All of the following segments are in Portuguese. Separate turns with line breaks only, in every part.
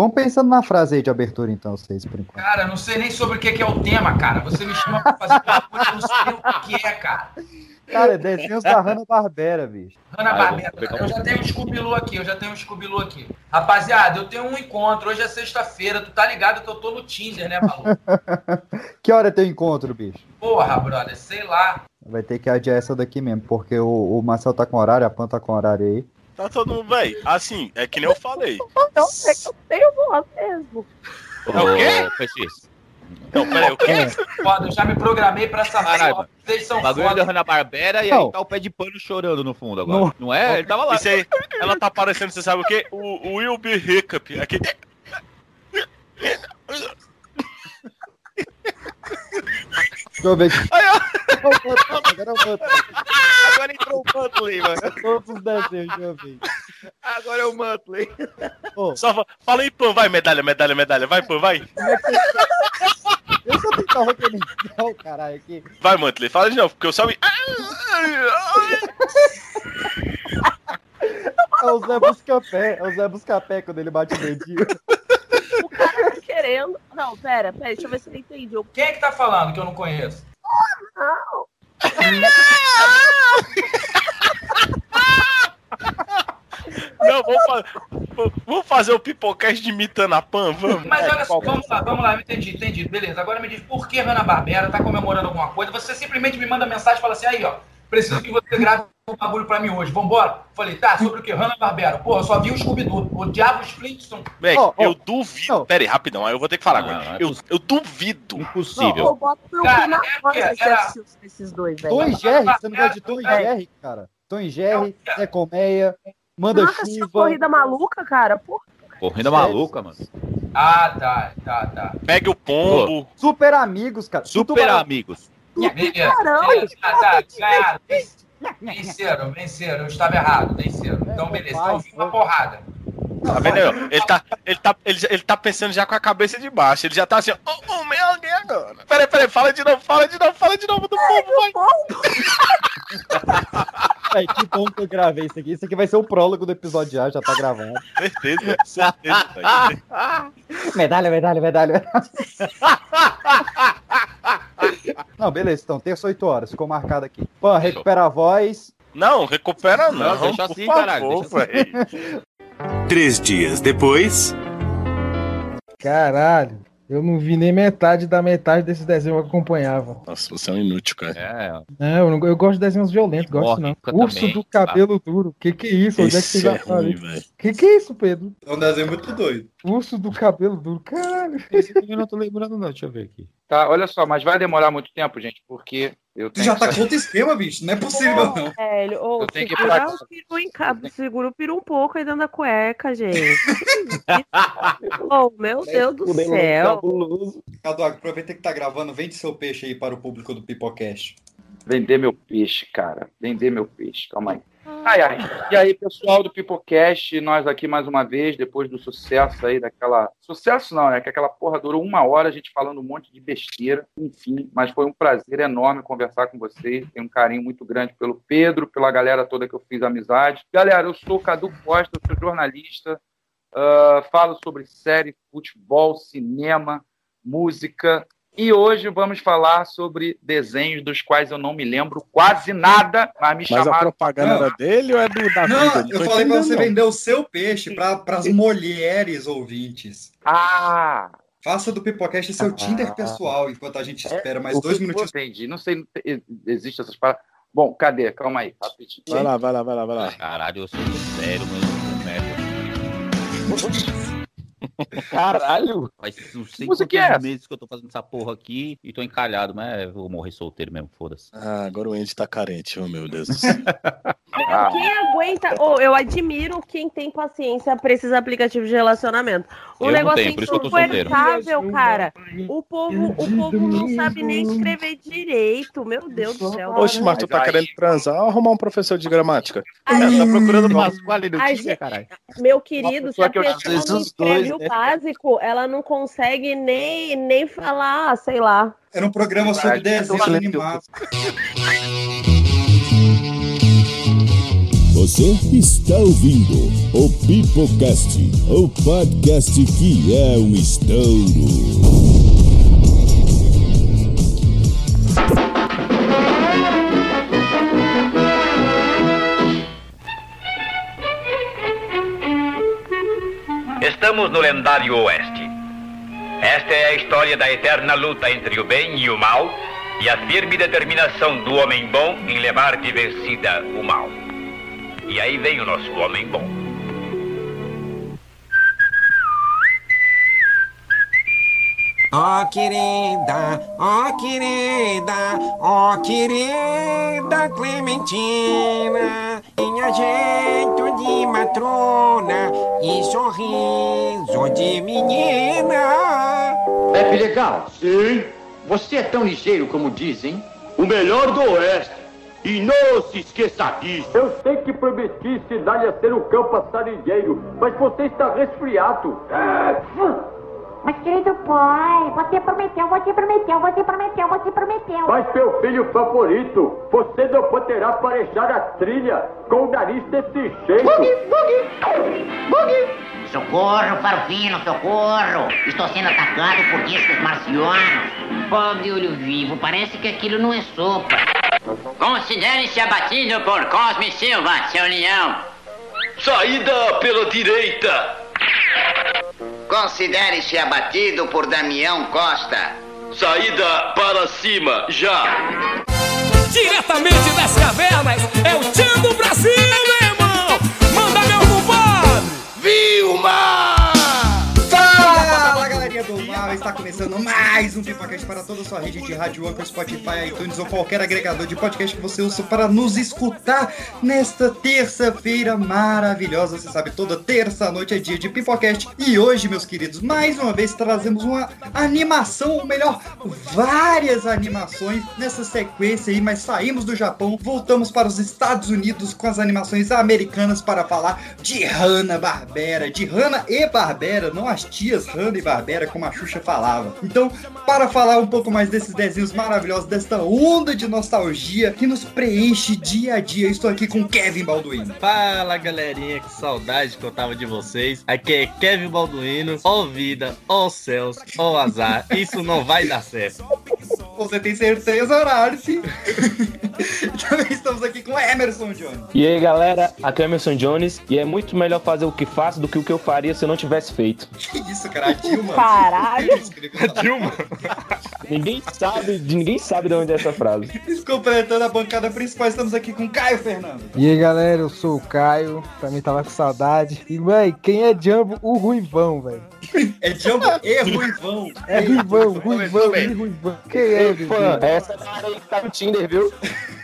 Vamos pensando na frase aí de abertura, então, vocês, por enquanto.
Cara, não sei nem sobre o que é o tema, cara. Você me chama pra fazer uma coisa, eu não sei o que é, cara.
Cara, é desenhos da Hanna-Barbera, bicho.
Hanna
Ah,
Barbera,
eu
já tenho um Scooby-Loo aqui, eu já tenho um Scooby-Loo aqui. Rapaziada, eu tenho um encontro, hoje é sexta-feira, tu tá ligado que eu tô no Tinder, né, maluco?
Que hora é teu encontro, bicho?
Porra, brother, sei lá.
Vai ter que adiar essa daqui mesmo, porque o, o Marcel tá com horário, a Pan tá com horário aí.
Tá todo mundo, véi. Assim, é que nem eu falei.
Então, é que eu tenho voz mesmo.
É o quê?
PX,
Não, peraí, o quê?
Foda, eu já me programei pra essa porra. Vocês são
O bagulho da
foda.
Hanna-Barbera e
Não.
aí tá o pé de pano chorando no fundo agora.
Não.
Não, é? Ele tava lá.
Isso aí, ela tá parecendo, você sabe o quê? O, o Will Be Hiccup. Aqui.
Deixa eu ver aqui.
Aí, ó,
Agora eu vou.
Agora entrou o Muttley, mano.
Todos os desenhos, deixa eu ver.
Agora é o Muttley.
Ô,
Só fa- fala aí, Pan, vai, medalha, medalha, medalha. Vai, Pan, vai.
deixa eu tentar organizar o caralho aqui.
Vai, Mantley, fala de novo, porque eu só me.
É o Zé Buscapé, é o Zé Buscapé quando ele bate o dedinho.
O cara tá querendo. Não, pera, pera, deixa eu ver se eu entendi. Eu...
Quem é que tá falando que eu não conheço?
Não,
Não, vamos, fa... vamos fazer o pipocast de imitando a Pan, vamos.
Mas
É,
olha só, vamos lá, vamos lá, eu entendi, entendi. Beleza, agora me diz por que Hanna-Barbera tá comemorando alguma coisa. Você simplesmente me manda mensagem e fala assim, aí ó, preciso que você grave um bagulho pra mim hoje, vambora? Falei, tá, sobre o que? Hanna-Barbera. Porra, eu só vi o Scooby-Doo, o Diabo Flintstone.
Véi,
Ó, ó,
eu duvido.
não.
Pera aí, rapidão, aí eu vou ter que falar
Não,
agora.
não é
eu, eu duvido.
Impossível.
eu boto meu
Cara,
na
é era-
assistir esses dois, velho.
Tom e Jerry, você não gosta de Tom e
É.
Jerry, cara? Tom e Jerry, Zé Colmeia, Manda
assistiu
Chuva.
Corrida Maluca, cara? Porra.
Corrida maluca, mano.
Ah, tá, tá, tá.
Pega o pombo.
Super Amigos, cara.
Super
Tubarão.
amigos.
Beleza.
Caramba.
beleza. Tá, ganharam. Venceram, venceram. Eu estava errado, venceram. Então, beleza. Então, eu vi uma porrada.
Tá vendo? Ele tá, ele, tá, ele, ele tá pensando já com a cabeça de baixo. Ele já tá assim, ó. Oh, oh, meu alguém agora. Peraí, peraí, fala de novo, fala de novo, fala de novo do pombo, vai.
Ai, que bom que eu gravei isso aqui. Isso aqui vai ser o prólogo do episódio já, já tá gravado.
Certeza, certeza.
Medalha, medalha, medalha. Não, beleza, então, terça 8 horas, ficou marcado aqui. Pan, recupera a voz.
Não, recupera não.
Não, deixa
por
assim,
favor,
caralho, deixa
velho.
Três dias depois.
Caralho, eu não vi nem metade da metade desses desenhos que eu acompanhava.
Nossa, você é um inútil, cara.
É,
Não, eu, não- eu gosto de desenhos violentos, gosto não. Urso
também,
do cabelo duro. Que que é isso? Onde é que
Esse
você
é
já
ruim.
Que que é isso, Pedro?
É um desenho muito doido.
Urso do cabelo duro. Caralho.
esse aqui eu não tô lembrando, não. Deixa eu ver aqui.
Tá, olha só, mas vai demorar muito tempo, gente, porque eu
Tu
tenho
já
que
tá com outro esquema, bicho. Não é possível,
Ô,
não.
velho, ô,
Eu tenho que pra
o
casa.
peru em cabo, segura o peru um pouco aí dentro da cueca, gente. oh, meu Deus do céu.
Cadu, aproveita que tá gravando, vende seu peixe aí para o público do Pipocast.
Vender meu peixe, cara. Vender meu peixe. Calma aí. Ai, ai. E aí, pessoal do Pipocast, nós aqui mais uma vez, depois do sucesso aí daquela. Sucesso não, né? Que aquela porra durou uma hora, a gente falando um monte de besteira, enfim. Mas foi um prazer enorme conversar com vocês. Tenho um carinho muito grande pelo Pedro, pela galera toda que eu fiz amizade. Galera, eu sou o Cadu Costa, sou jornalista, ah, falo sobre série, futebol, cinema, música. E hoje vamos falar sobre desenhos dos quais eu não me lembro quase nada, mas me
Mas a
chamaram.
propaganda
Não.
era dele ou é do da
Não,
vida?
eu falei pra
entendendo,
você
não.
vender o seu peixe para as mulheres ouvintes.
Ah!
Faça do Pipocast seu
Ah.
Tinder pessoal, enquanto a gente espera mais
o
dois minutinhos.
Entendi. Não sei, existe essas palavras. Bom, cadê? Calma aí, rapidinho.
Vai lá, vai lá, vai lá, vai lá.
Caralho, eu sou sério, mas eu sou merda.
Caralho!
Faz uns sei
música
quantos
é essa?
meses que eu tô fazendo essa porra aqui e tô encalhado, mas eu vou morrer solteiro mesmo, foda-se.
Ah, agora o Andy tá carente, oh meu Deus do céu.
Ah,
Quem aguenta. Ô, eu admiro quem tem paciência pra esses aplicativos de relacionamento. Um
Eu
negócio
tenho, solteiro.
insuportável, cara. O povo, o povo não sabe nem escrever direito. Meu Deus do céu.
Oxe, mas tu tá querendo transar ou arrumar um professor de gramática?
Ai,
tá procurando Pasquale no
Ai,
Tinder, caralho.
Meu querido, se a
que eu
pessoa não escreve
dois,
o? Básico, ela não consegue nem, nem falar, sei lá.
Era um programa sobre desenhos animados.
Você está ouvindo o Pipocast, o podcast que é um estouro.
Estamos no lendário Oeste. Esta é a história da eterna luta entre o bem e o mal e a firme determinação do homem bom em levar de vencida o mal. E aí vem o nosso homem bom.
Ó querida, ó querida, ó querida Clementina, tinha jeito de matrona e sorriso de menina.
Pepe Legal. Sim? Você é tão ligeiro como dizem? O melhor do Oeste. E não se esqueça disso. Eu sei que prometi ensinar-lhe a ser um cão passarinheiro, mas você está resfriado.
Mas, querido pai, você prometeu, você prometeu, você prometeu, você prometeu.
Mas, meu filho favorito, você não poderá parejar a trilha com o nariz desse jeito.
Bugue, bugue, bugue.
Socorro, Farofino, socorro! Estou sendo atacado por discos marcianos. Pobre olho vivo, parece que aquilo não é sopa.
Considere-se abatido por Cosme Silva, seu leão.
Saída pela direita.
Considere-se abatido por Damião Costa.
Saída para cima, já.
Diretamente das cavernas, é o Tchan do Brasil, meu irmão! Manda meu compadre! Vilma!
Começando mais um Pipocast para toda a sua rede de rádio, Anchor, Spotify, iTunes ou qualquer agregador de podcast que você usa para nos escutar nesta terça-feira maravilhosa. Você sabe, toda terça-noite é dia de Pipocast. E hoje, meus queridos, mais uma vez trazemos uma animação, ou melhor, várias animações nessa sequência aí, mas saímos do Japão, voltamos para os Estados Unidos com as animações americanas para falar de Hanna-Barbera, de Hanna e Barbera, não as tias Hanna e Barbera, como a Xuxa falava. Então, para falar um pouco mais desses desenhos maravilhosos, desta onda de nostalgia que nos preenche dia a dia, estou aqui com Kevin Balduino.
Fala galerinha, que saudade que eu tava de vocês. Aqui é Kevin Balduino. Ó vida, ó céus, ó azar. Isso não vai dar certo.
Você tem certeza, horário, sim. Também estamos aqui com Emerson Jones.
E aí galera, aqui é Emerson Jones e é muito melhor fazer o que faço do que o que eu faria se eu não tivesse feito.
Que isso, cara? Dilma.
Caralho.
A Dilma.
Ninguém sabe, ninguém sabe de onde é essa frase.
Completando a bancada principal, estamos aqui com Caio Fernando.
E aí galera, eu sou o Caio, também tava com saudade. E véi, quem é Jumbo? O Ruivão, velho.
É Jumbo e Ruivão.
É Ruivão, Ruivão e Ruivão. Quem é,
Ei, fã, essa cara aí que tá no Tinder, viu?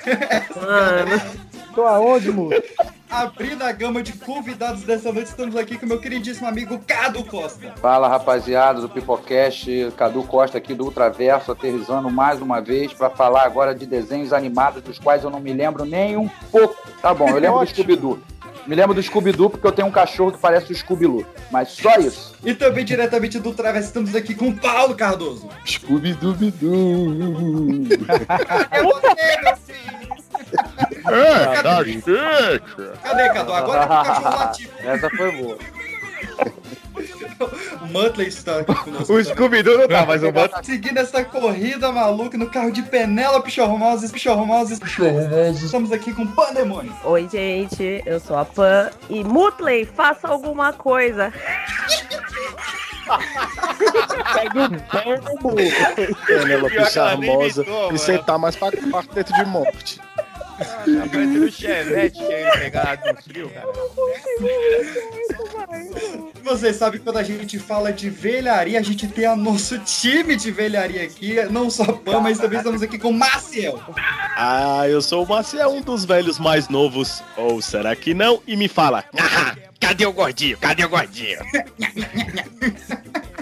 Mano. Tô aonde, moço?
Abrindo a gama de convidados dessa noite, estamos aqui com meu queridíssimo amigo Cado Costa.
Fala rapaziada do Pipocast, Cadu Costa aqui do Ultraverso, aterrizando mais uma vez para falar agora de desenhos animados dos quais eu não me lembro nem um pouco. Tá bom, eu lembro do Scooby-Doo. Me lembro do Scooby-Doo porque eu tenho um cachorro que parece o Scooby-Doo. Mas só isso.
E também diretamente do Ultraverso, estamos aqui com Paulo Cardoso.
Scooby-Doo.
é você, meu.
É, chique.
Cadê, Cadu? Agora é o cachorro latido.
Essa foi boa.
O Muttley está aqui conosco.
O Scooby-Doo não tá, mas o Muttley...
Seguindo essa corrida maluca no carro de Penélope Chormoses, Chormoses, Chormoses. Estamos aqui com Pandemônio.
Oi, gente, eu sou a Pan. E Mutley, faça alguma coisa.
Pega o pombo. Penélope charmosa e sentar mais pra quarteto de morte.
Apareceu o Chevette que pegado no frio, cara.
Vocês sabem que quando a gente fala de velharia, a gente tem o nosso time de velharia aqui. Não só Pan, mas também estamos aqui com Maciel.
Ah, eu sou o Maciel, um dos velhos mais novos. Ou será que não? E me fala, "Ah, cadê o gordinho? Cadê o gordinho?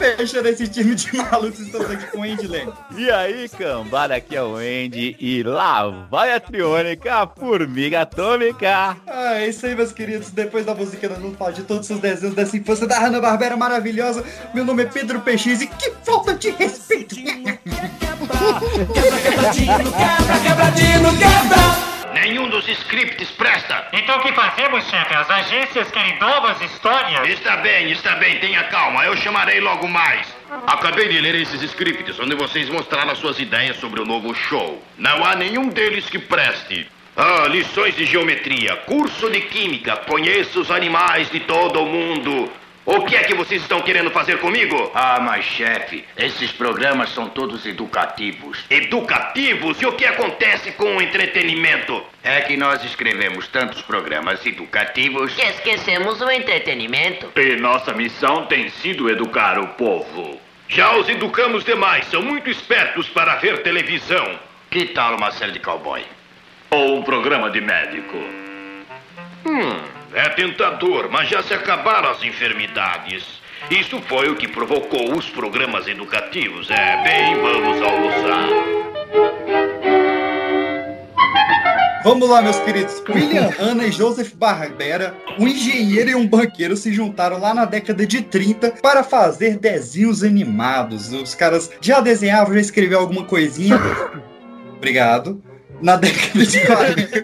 Fechando esse time de malucos, estamos aqui com o Andy Lane.
E aí, cambada, aqui é o Andy e lá vai a triônica, a formiga atômica.
Ah, é isso aí, meus queridos. Depois da música, nós vamos falar de todos os desenhos dessa infância da Hanna-Barbera maravilhosa. Meu nome é Pedro PX e que falta de respeito.
Quebra, quebradinho, quebra, quebradinho, quebra.
Nenhum dos scripts presta.
Então o que fazemos, chefe? As agências querem novas histórias?
Está bem, está bem, tenha calma, eu chamarei logo mais. Acabei de ler esses scripts onde vocês mostraram as suas ideias sobre o novo show. Não há nenhum deles que preste. Ah, lições de geometria, curso de química, conheço os animais de todo o mundo. O que é que vocês estão querendo fazer comigo?
Ah, mas chefe, esses programas são todos educativos.
Educativos? E o que acontece com o entretenimento?
É que nós escrevemos tantos programas educativos
Que esquecemos o entretenimento.
E nossa missão tem sido educar o povo. Já os educamos demais, são muito espertos para ver televisão.
Que tal uma série de cowboy?
Ou um programa de médico. Hum, é tentador, mas já se acabaram as enfermidades. Isso foi o que provocou os programas educativos. É, bem, vamos almoçar.
Vamos lá, meus queridos. William Hanna e Joseph Barbera, um engenheiro e um banqueiro, se juntaram lá na década de 30 para fazer desenhos animados. Os caras já desenhavam, já escreviam alguma coisinha. Obrigado. Na década de 40.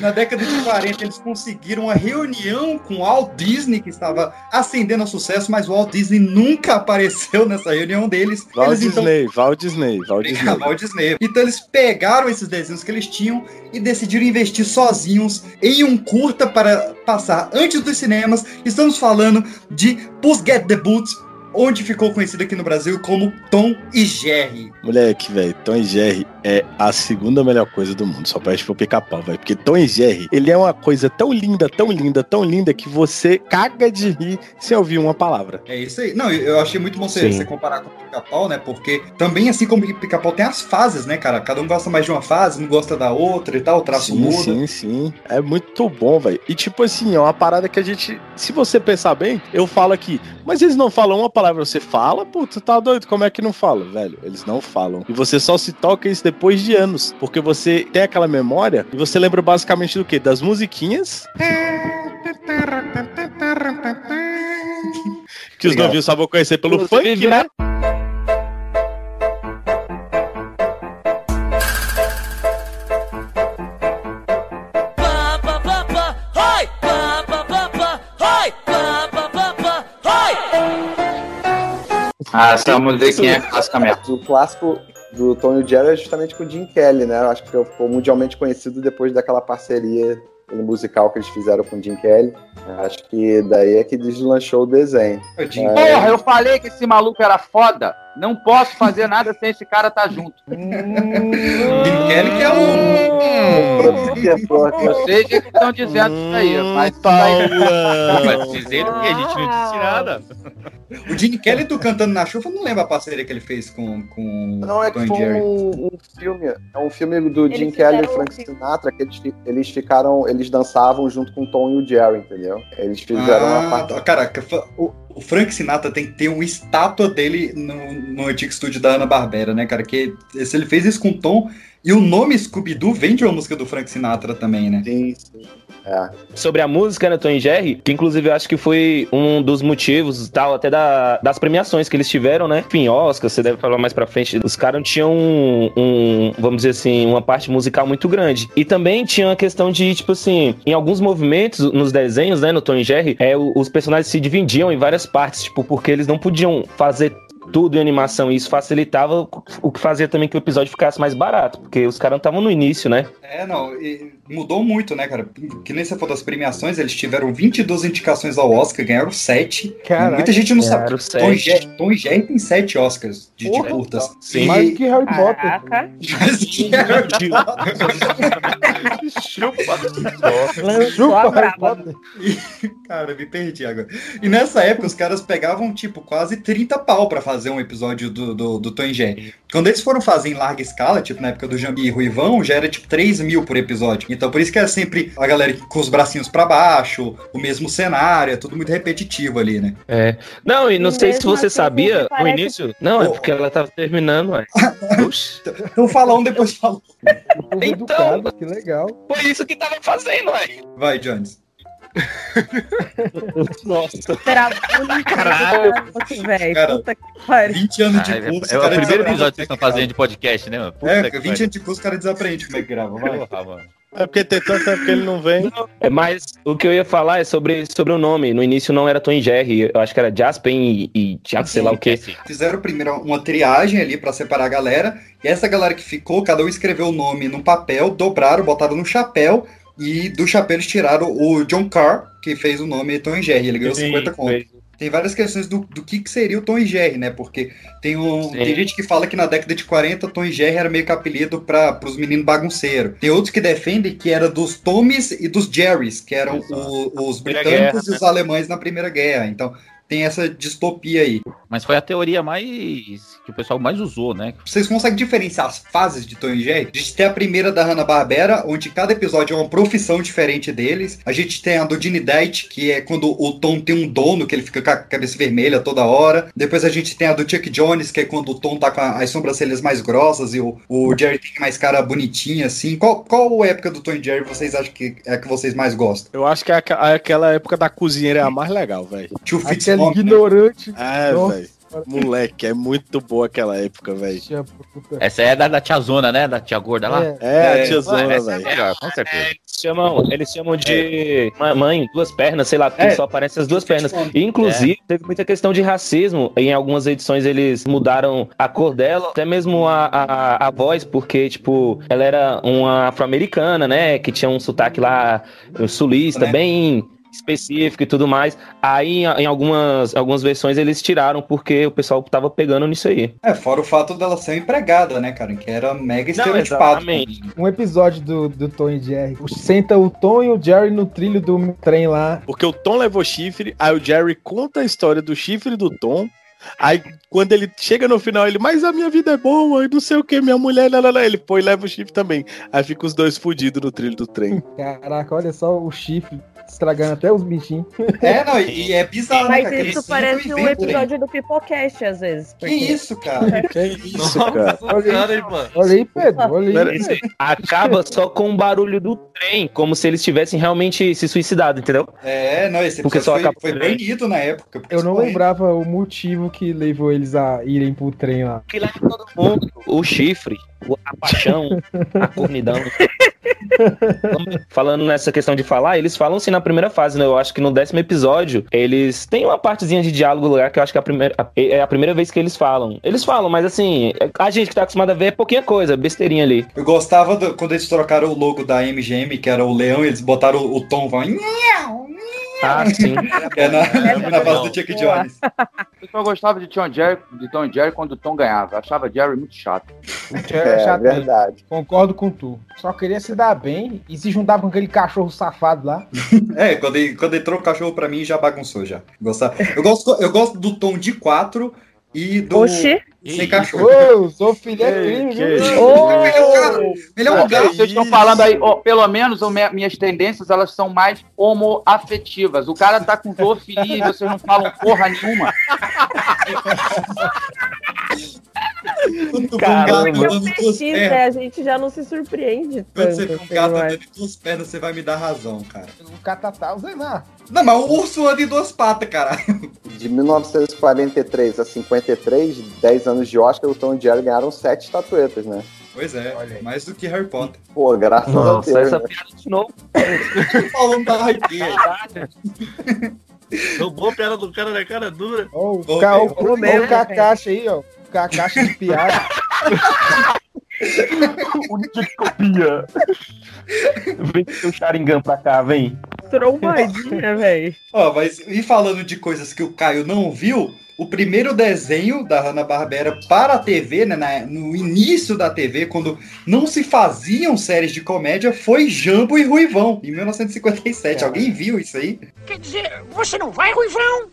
Na década de 40, eles conseguiram uma reunião com o Walt Disney, que estava ascendendo ao sucesso, mas o Walt Disney nunca apareceu nessa reunião deles.
Walt
Eles, então,
Disney, Walt Disney, Walt Disney.
Walt Disney. Então eles pegaram esses desenhos que eles tinham e decidiram investir sozinhos em um curta para passar antes dos cinemas. Estamos falando de Puss Get the Boots, onde ficou conhecido aqui no Brasil como Tom e Jerry.
Moleque, velho, Tom e Jerry é a segunda melhor coisa do mundo. Só perde pro pica-pau, velho. Porque Tom e Jerry, ele é uma coisa tão linda, tão linda, tão linda que você caga de rir sem ouvir uma palavra.
É isso aí. Não, eu achei muito bom você, você comparar com o pica-pau, né? Porque também, assim como o pica-pau tem as fases, né, cara? Cada um gosta mais de uma fase, não gosta da outra e tal, o traço
Sim,
muda.
sim, sim. É muito bom, velho. E tipo assim, é uma parada que a gente. Se você pensar bem, eu falo aqui, mas eles não falam uma palavra, você fala, puta, tá doido, como é que não fala? Velho, eles não falam. E você só se toca isso depois de anos. Porque você tem aquela memória e você lembra basicamente do quê? Das musiquinhas. Que os novinhos só vão conhecer pelo
Inclusive,
funk, né?
Ah, essa musiquinha é clássica mesmo.
O clássico do Tony Jerry é justamente com o Jim Kelly, né? Eu acho que ficou mundialmente conhecido depois daquela parceria musical que eles fizeram com o Jim Kelly. Eu Acho que daí é que deslanchou o desenho. É,
Porra, eu falei que esse maluco era foda. Não posso fazer nada sem esse cara estar junto.
Jim Kelly que é um.
Vocês que estão dizendo isso aí, mas isso aí-
Mas dizendo que a gente não disse nada.
O Gene Kelly do Cantando na Chuva, eu não lembro a parceria que ele fez com, com
Não, é que
Tom e
foi
Jerry.
um, um filme, é um filme do
Eles
Jim Kelly e
um
Frank Sinatra, que eles, eles ficaram, eles dançavam junto com o Tom e o Jerry, entendeu? Eles fizeram uma
Ah,
parte.
tá. Caraca, fa- o, o Frank Sinatra tem que ter uma estátua dele no, no antigo estúdio da Ana Barbera, né, cara? Que ele fez isso com Tom. E o nome Scooby-Doo vem de uma música do Frank Sinatra também, né?
Sim, sim. É.
Sobre a música, né, Tom e Jerry, que inclusive eu acho que foi um dos motivos, tal, até da- das premiações que eles tiveram, né? Enfim, Oscar, você deve falar mais pra frente. Os caras tinham um, um, vamos dizer assim, uma parte musical muito grande. E também tinha a questão de, tipo assim, em alguns movimentos, nos desenhos, né, no Tom e Jerry, é, os personagens se dividiam em várias partes, tipo, porque eles não podiam fazer tudo em animação e isso facilitava o que fazia também que o episódio ficasse mais barato, porque os caras estavam no início, né?
É, não, e mudou muito, né, cara? Que nem você falou das premiações, eles tiveram 22 indicações ao Oscar, ganharam 7.
Caraca.
Muita gente não sabe. Tom e. Jerry, Tom Jerry tem 7 Oscars de, de
Porra,
curtas.
Sim.
Mais que Harry Potter.
Mas que Harry
Chupa Harry
braba.
Potter.
Cara, me perdi agora. E nessa época, os caras pegavam, tipo, quase 30 pau pra fazer um episódio do, do, do Tom e Jerry. Quando eles foram fazer em larga escala, tipo, na época do Jambi e Ruivão, já era, tipo, 3 mil por episódio. Então, por isso que era sempre a galera com os bracinhos pra baixo, o mesmo cenário, é tudo muito repetitivo ali, né?
É. Não, e não
E
sei se você
assim,
sabia
você
no
parece-
início. Não, é porque ela tava terminando, ué.
Então fala um, depois fala.
Então,
educado, que legal.
foi isso que tava fazendo, ué.
Vai, Jones.
Nossa.
Caralho. velho.
Cara,
Puta que pariu.
20 anos de
Ah, é,
curso.
é o primeiro episódio que vocês estão fazendo de podcast, né, mano? Puta
É,
que
20
pariu.
anos de curso, o cara desaprende como é que grava. Vai.
Porra, mano.
É porque tem tanto tempo que ele não vem.
É, mas o que eu ia falar é sobre, sobre o nome. No início não era Tom Jerry, eu acho que era Jaspen e, e Thiago, sei lá o quê.
Fizeram primeiro uma triagem ali pra separar a galera. E essa galera que ficou, cada um escreveu o nome num papel, dobraram, botaram no chapéu. E do chapéu eles tiraram o John Carr, que fez o nome Tom Jerry. Ele ganhou
Sim,
50 conto. Tem várias questões do, do que, que seria o Tom e Jerry, né? Porque tem,
Sim.
tem gente que fala que na década de 40 Tom e Jerry era meio que apelido para os meninos bagunceiros. Tem outros que defendem que era dos Tommys e dos Jerrys, que eram o- os britânicos
Guerra,
e os alemães na Primeira Guerra. Então tem essa distopia aí.
Mas foi a teoria mais. Que o pessoal mais usou, né?
Vocês conseguem diferenciar as fases de Tom e Jerry? A gente tem a primeira da Hanna-Barbera, onde cada episódio é uma profissão diferente deles. A gente tem a do Dini Dight, que é quando o Tom tem um dono, que ele fica com a cabeça vermelha toda hora. Depois a gente tem a do Chuck Jones, que é quando o Tom tá com as sobrancelhas mais grossas e o, o Jerry tem mais cara bonitinha, assim. Qual, qual época do Tom e Jerry vocês acham que é a que vocês mais gostam?
Eu acho que aqua- aquela época da cozinheira é a mais legal, velho.
Tio
Aquele ignorante.
É, velho. Moleque, é muito boa aquela época, velho.
Essa é da, da tia Zona, né? Da tia gorda lá?
É.
É, a tiazona,
essa é
velho.
melhor, com certeza.
Eles chamam, eles chamam de mãe, duas pernas, sei lá, porque
É.
só aparecem as duas pernas. E, inclusive, teve muita questão de racismo. Em algumas edições eles mudaram a cor dela, até mesmo a, a, a voz, porque, tipo, ela era uma afro-americana, né? Que tinha um sotaque lá um sulista,
Né?
bem específico e tudo mais. Aí, em algumas, algumas versões, eles tiraram porque o pessoal tava pegando nisso aí.
É, fora o fato dela ser empregada, né, cara? Que era mega
Não,
estereotipado.
exatamente.
Um episódio do, do Tom e Jerry. Senta o Tom e o Jerry no trilho do trem lá.
Porque o Tom levou chifre, aí o Jerry conta a história do chifre do Tom. Aí quando ele chega no final, ele, mas a minha vida é boa, e não sei o que, minha mulher, lá, lá, lá. ele põe e leva o chifre também. Aí fica os dois fudidos no trilho do trem.
Caraca, olha só o chifre estragando até os bichinhos.
É, não, e, é bizarro, né,
Mas
cara?
isso parece um
inventam, né?
episódio do Pipocast, às vezes.
Que isso, cara?
Que isso, cara?
Olha aí,
mano.
olha aí, Pedro. Olha aí.
Aí. Acaba só com o barulho do trem, como se eles tivessem realmente se suicidado, entendeu?
É, não, esse
Porque só
foi, foi banido na época.
Eu não lembrava o motivo que levou eles a irem pro trem lá.
Que leva todo mundo. O chifre, a paixão, a cornidão. Falando nessa questão de falar, eles falam sim na primeira fase, né? Eu acho que no décimo episódio, eles têm uma partezinha de diálogo lá que eu acho que é a primeira, é a primeira vez que eles falam. Eles falam, mas assim, a gente que tá acostumado a ver é pouquinha coisa, besteirinha ali.
Eu gostava do- quando eles trocaram o logo da MGM, que era o leão, eles botaram o, o tom, vão,
Ah, sim.
é na, na base do Chuck Jones.
Eu só gostava de Tom, Jerry, de Tom e Jerry quando o Tom ganhava. Achava Jerry muito chato.
O Jerry é,
É,
chato mesmo.
verdade.
Concordo com tu. Só queria se dar bem e se juntava com aquele cachorro safado lá.
É, quando, ele, quando entrou o cachorro pra mim, já bagunçou já. Eu, gosto, eu gosto do tom de 4 e do.
Oxi.
Sem cachorro.
Ô, sou filho é crime,
Ele é um
Ó,
gato.
Vocês estão falando aí, ó, pelo menos minhas tendências elas são mais homoafetivas. O cara tá com zoofilia e vocês não falam porra nenhuma.
Quando
Caramba.
um gato
Eu
dando duas
pesquisa,
pernas.
né? a gente já não se surpreende
Quando
tanto.
você vê um
assim,
gato
eu
andando em duas pernas, você vai me dar razão, cara.
O catatá, o Zenar.
Não, mas o urso anda em duas patas, caralho.
De 1943 a 53, 10 anos de Oscar, o Tom e Jerry ganharam 7 estatuetas, né?
Pois é, mais do que Harry Potter.
Pô, graças a
Nossa,
Deus.
essa
né?
piada de novo.
Falando da.
Roubou a piada do cara na cara dura.
Ó, o,
Ô,
ca...
velho,
o, o,
mesmo,
o Kakashi aí, ó. O Kakashi de piada.
Copia. Vem com seu Sharingan pra cá, vem.
Trombadinha, velho.
Ó, mas e falando de coisas que o Caio não viu, o primeiro desenho da Hanna-Barbera para a TV, né, na- no início da TV, quando não se faziam séries de comédia, foi Jambo e Ruivão, em 1957. Alguém viu isso aí?
Quer dizer, você não vai, Ruivão?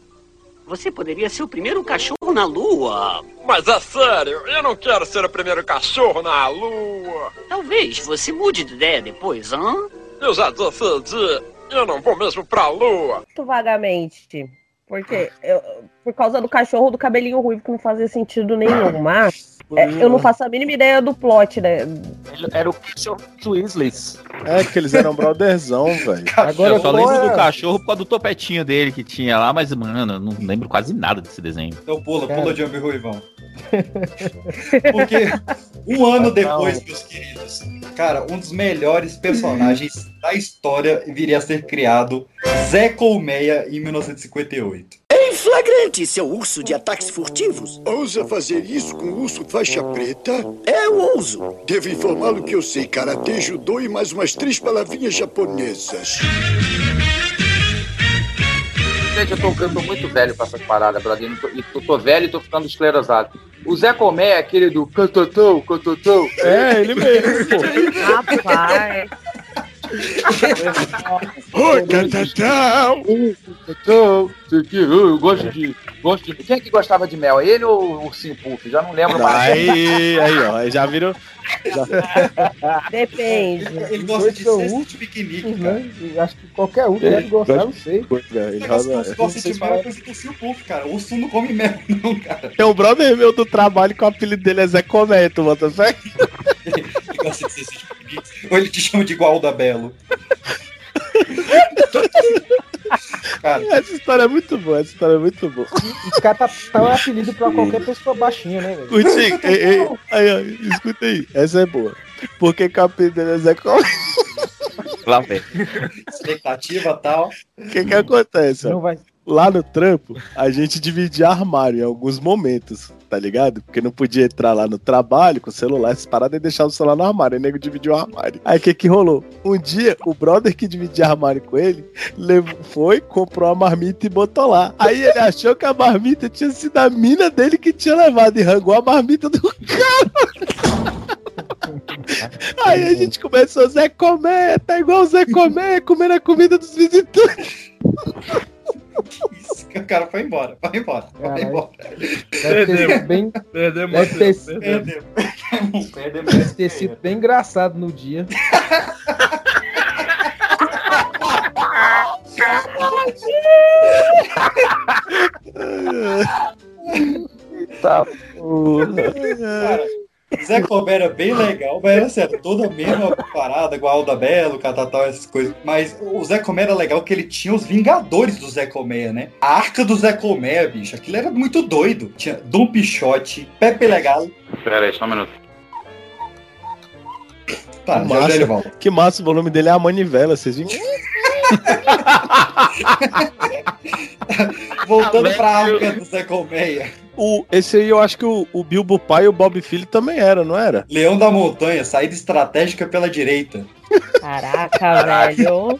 Você poderia ser o primeiro cachorro na lua.
Mas é sério, eu não quero ser o primeiro cachorro na lua.
Talvez você mude de ideia depois, hã?
Eu já decidi, eu não vou mesmo pra lua.
Muito vagamente. Porque eu- por causa do cachorro do cabelinho ruivo que não fazia sentido nenhum, mas é, eu não faço a mínima ideia do plot, né?
Era o cachorro dos Weasleys.
É que eles eram brotherzão, velho.
Agora eu só lembro do cachorro por causa do topetinho dele que tinha lá, mas, mano, eu não lembro quase nada desse desenho.
Então pula,
Cara.
pula de Jumbo Ruivão. Porque um ano depois, meus queridos, cara, um dos melhores personagens da história viria a ser criado, Zé Colmeia, em 1958.
Flagrante, seu urso de ataques furtivos. Ousa fazer isso com o urso faixa preta? Eu ouso. Devo informá-lo que eu sei karatê, judô e mais umas três palavrinhas japonesas.
Gente, eu tô, eu tô muito velho pra essas paradas, brother. Eu tô, e tô, tô velho e tô ficando esclerosado. O Zé Comé é aquele do cantotão, cantotão.
É, ele mesmo, pô.
Rapaz.
Oi, que, Eu eu gosto de, gosto de... Quem é que gostava de mel? Ele ou o Ursinho Puff? Já não lembro mais.
Aí, aí, ó, aí já viram.
Depende.
Ele gosta de cesto de piquenique.
Né? Eu Acho que qualquer um deve gostar, não sei.
Ele
O que gosta de mel é coisa do Ursinho Puff, cara. O urso não come mel, não, cara.
Tem um brother meu do trabalho que o apelido dele é Zé tu bota fé?
Ele gosta de piquenique. Ou ele te chama de Gualda Belo. Cara,
Essa história é muito boa, essa história é muito boa.
Esse cara tá, tá um apelido pra qualquer pessoa baixinha, né, velho?
Curtinho, ei, ei, aí, ó, escuta aí, essa é boa. Porque que o apelido dele é Zé Comé?
Lá vem.
expectativa e tal.
O que que acontece? ó?
Não vai.
Lá no trampo, a gente dividia armário em alguns momentos, tá ligado? Porque não podia entrar lá no trabalho com o celular, essas paradas e deixar o celular no armário. O nego dividiu o armário. Aí o que que rolou? Um dia, o brother que dividia armário com ele, levou, foi, comprou a marmita e botou lá. Aí ele achou que a marmita tinha sido a mina dele que tinha levado e rangou a marmita do cara. Aí a gente começou, Zé Comé, tá igual o Zé Comé, comendo a comida dos visitantes.
Isso, que o cara foi embora, vai embora, vai embora.
Deve ter sido bem.
Perdemos,
Deve ter,
Perdeu. Perdeu
deve ter sido bem engraçado no dia.
Tá,
Cara, Zé Colbert era bem legal, mas era sério, toda a mesma parada, igual da Belo, Catatal, essas coisas. Mas o Zé Colmeia era legal que ele tinha os Vingadores do Zé Colmeia, né? A arca do Zé Colmeia, bicho, aquilo era muito doido. Tinha Dom Pichote, Pepe Legal.
Pera aí, só um minuto.
Tá,
que,
já, já ele
massa,
volta.
que massa, o volume dele é a manivela, vocês viram?
Voltando pra arca do Zé Colmeia.
O, esse aí eu acho que o, o Bilbo pai e o Bob Filho também era, não era?
Leão da Montanha, saída estratégica pela direita.
Caraca, velho.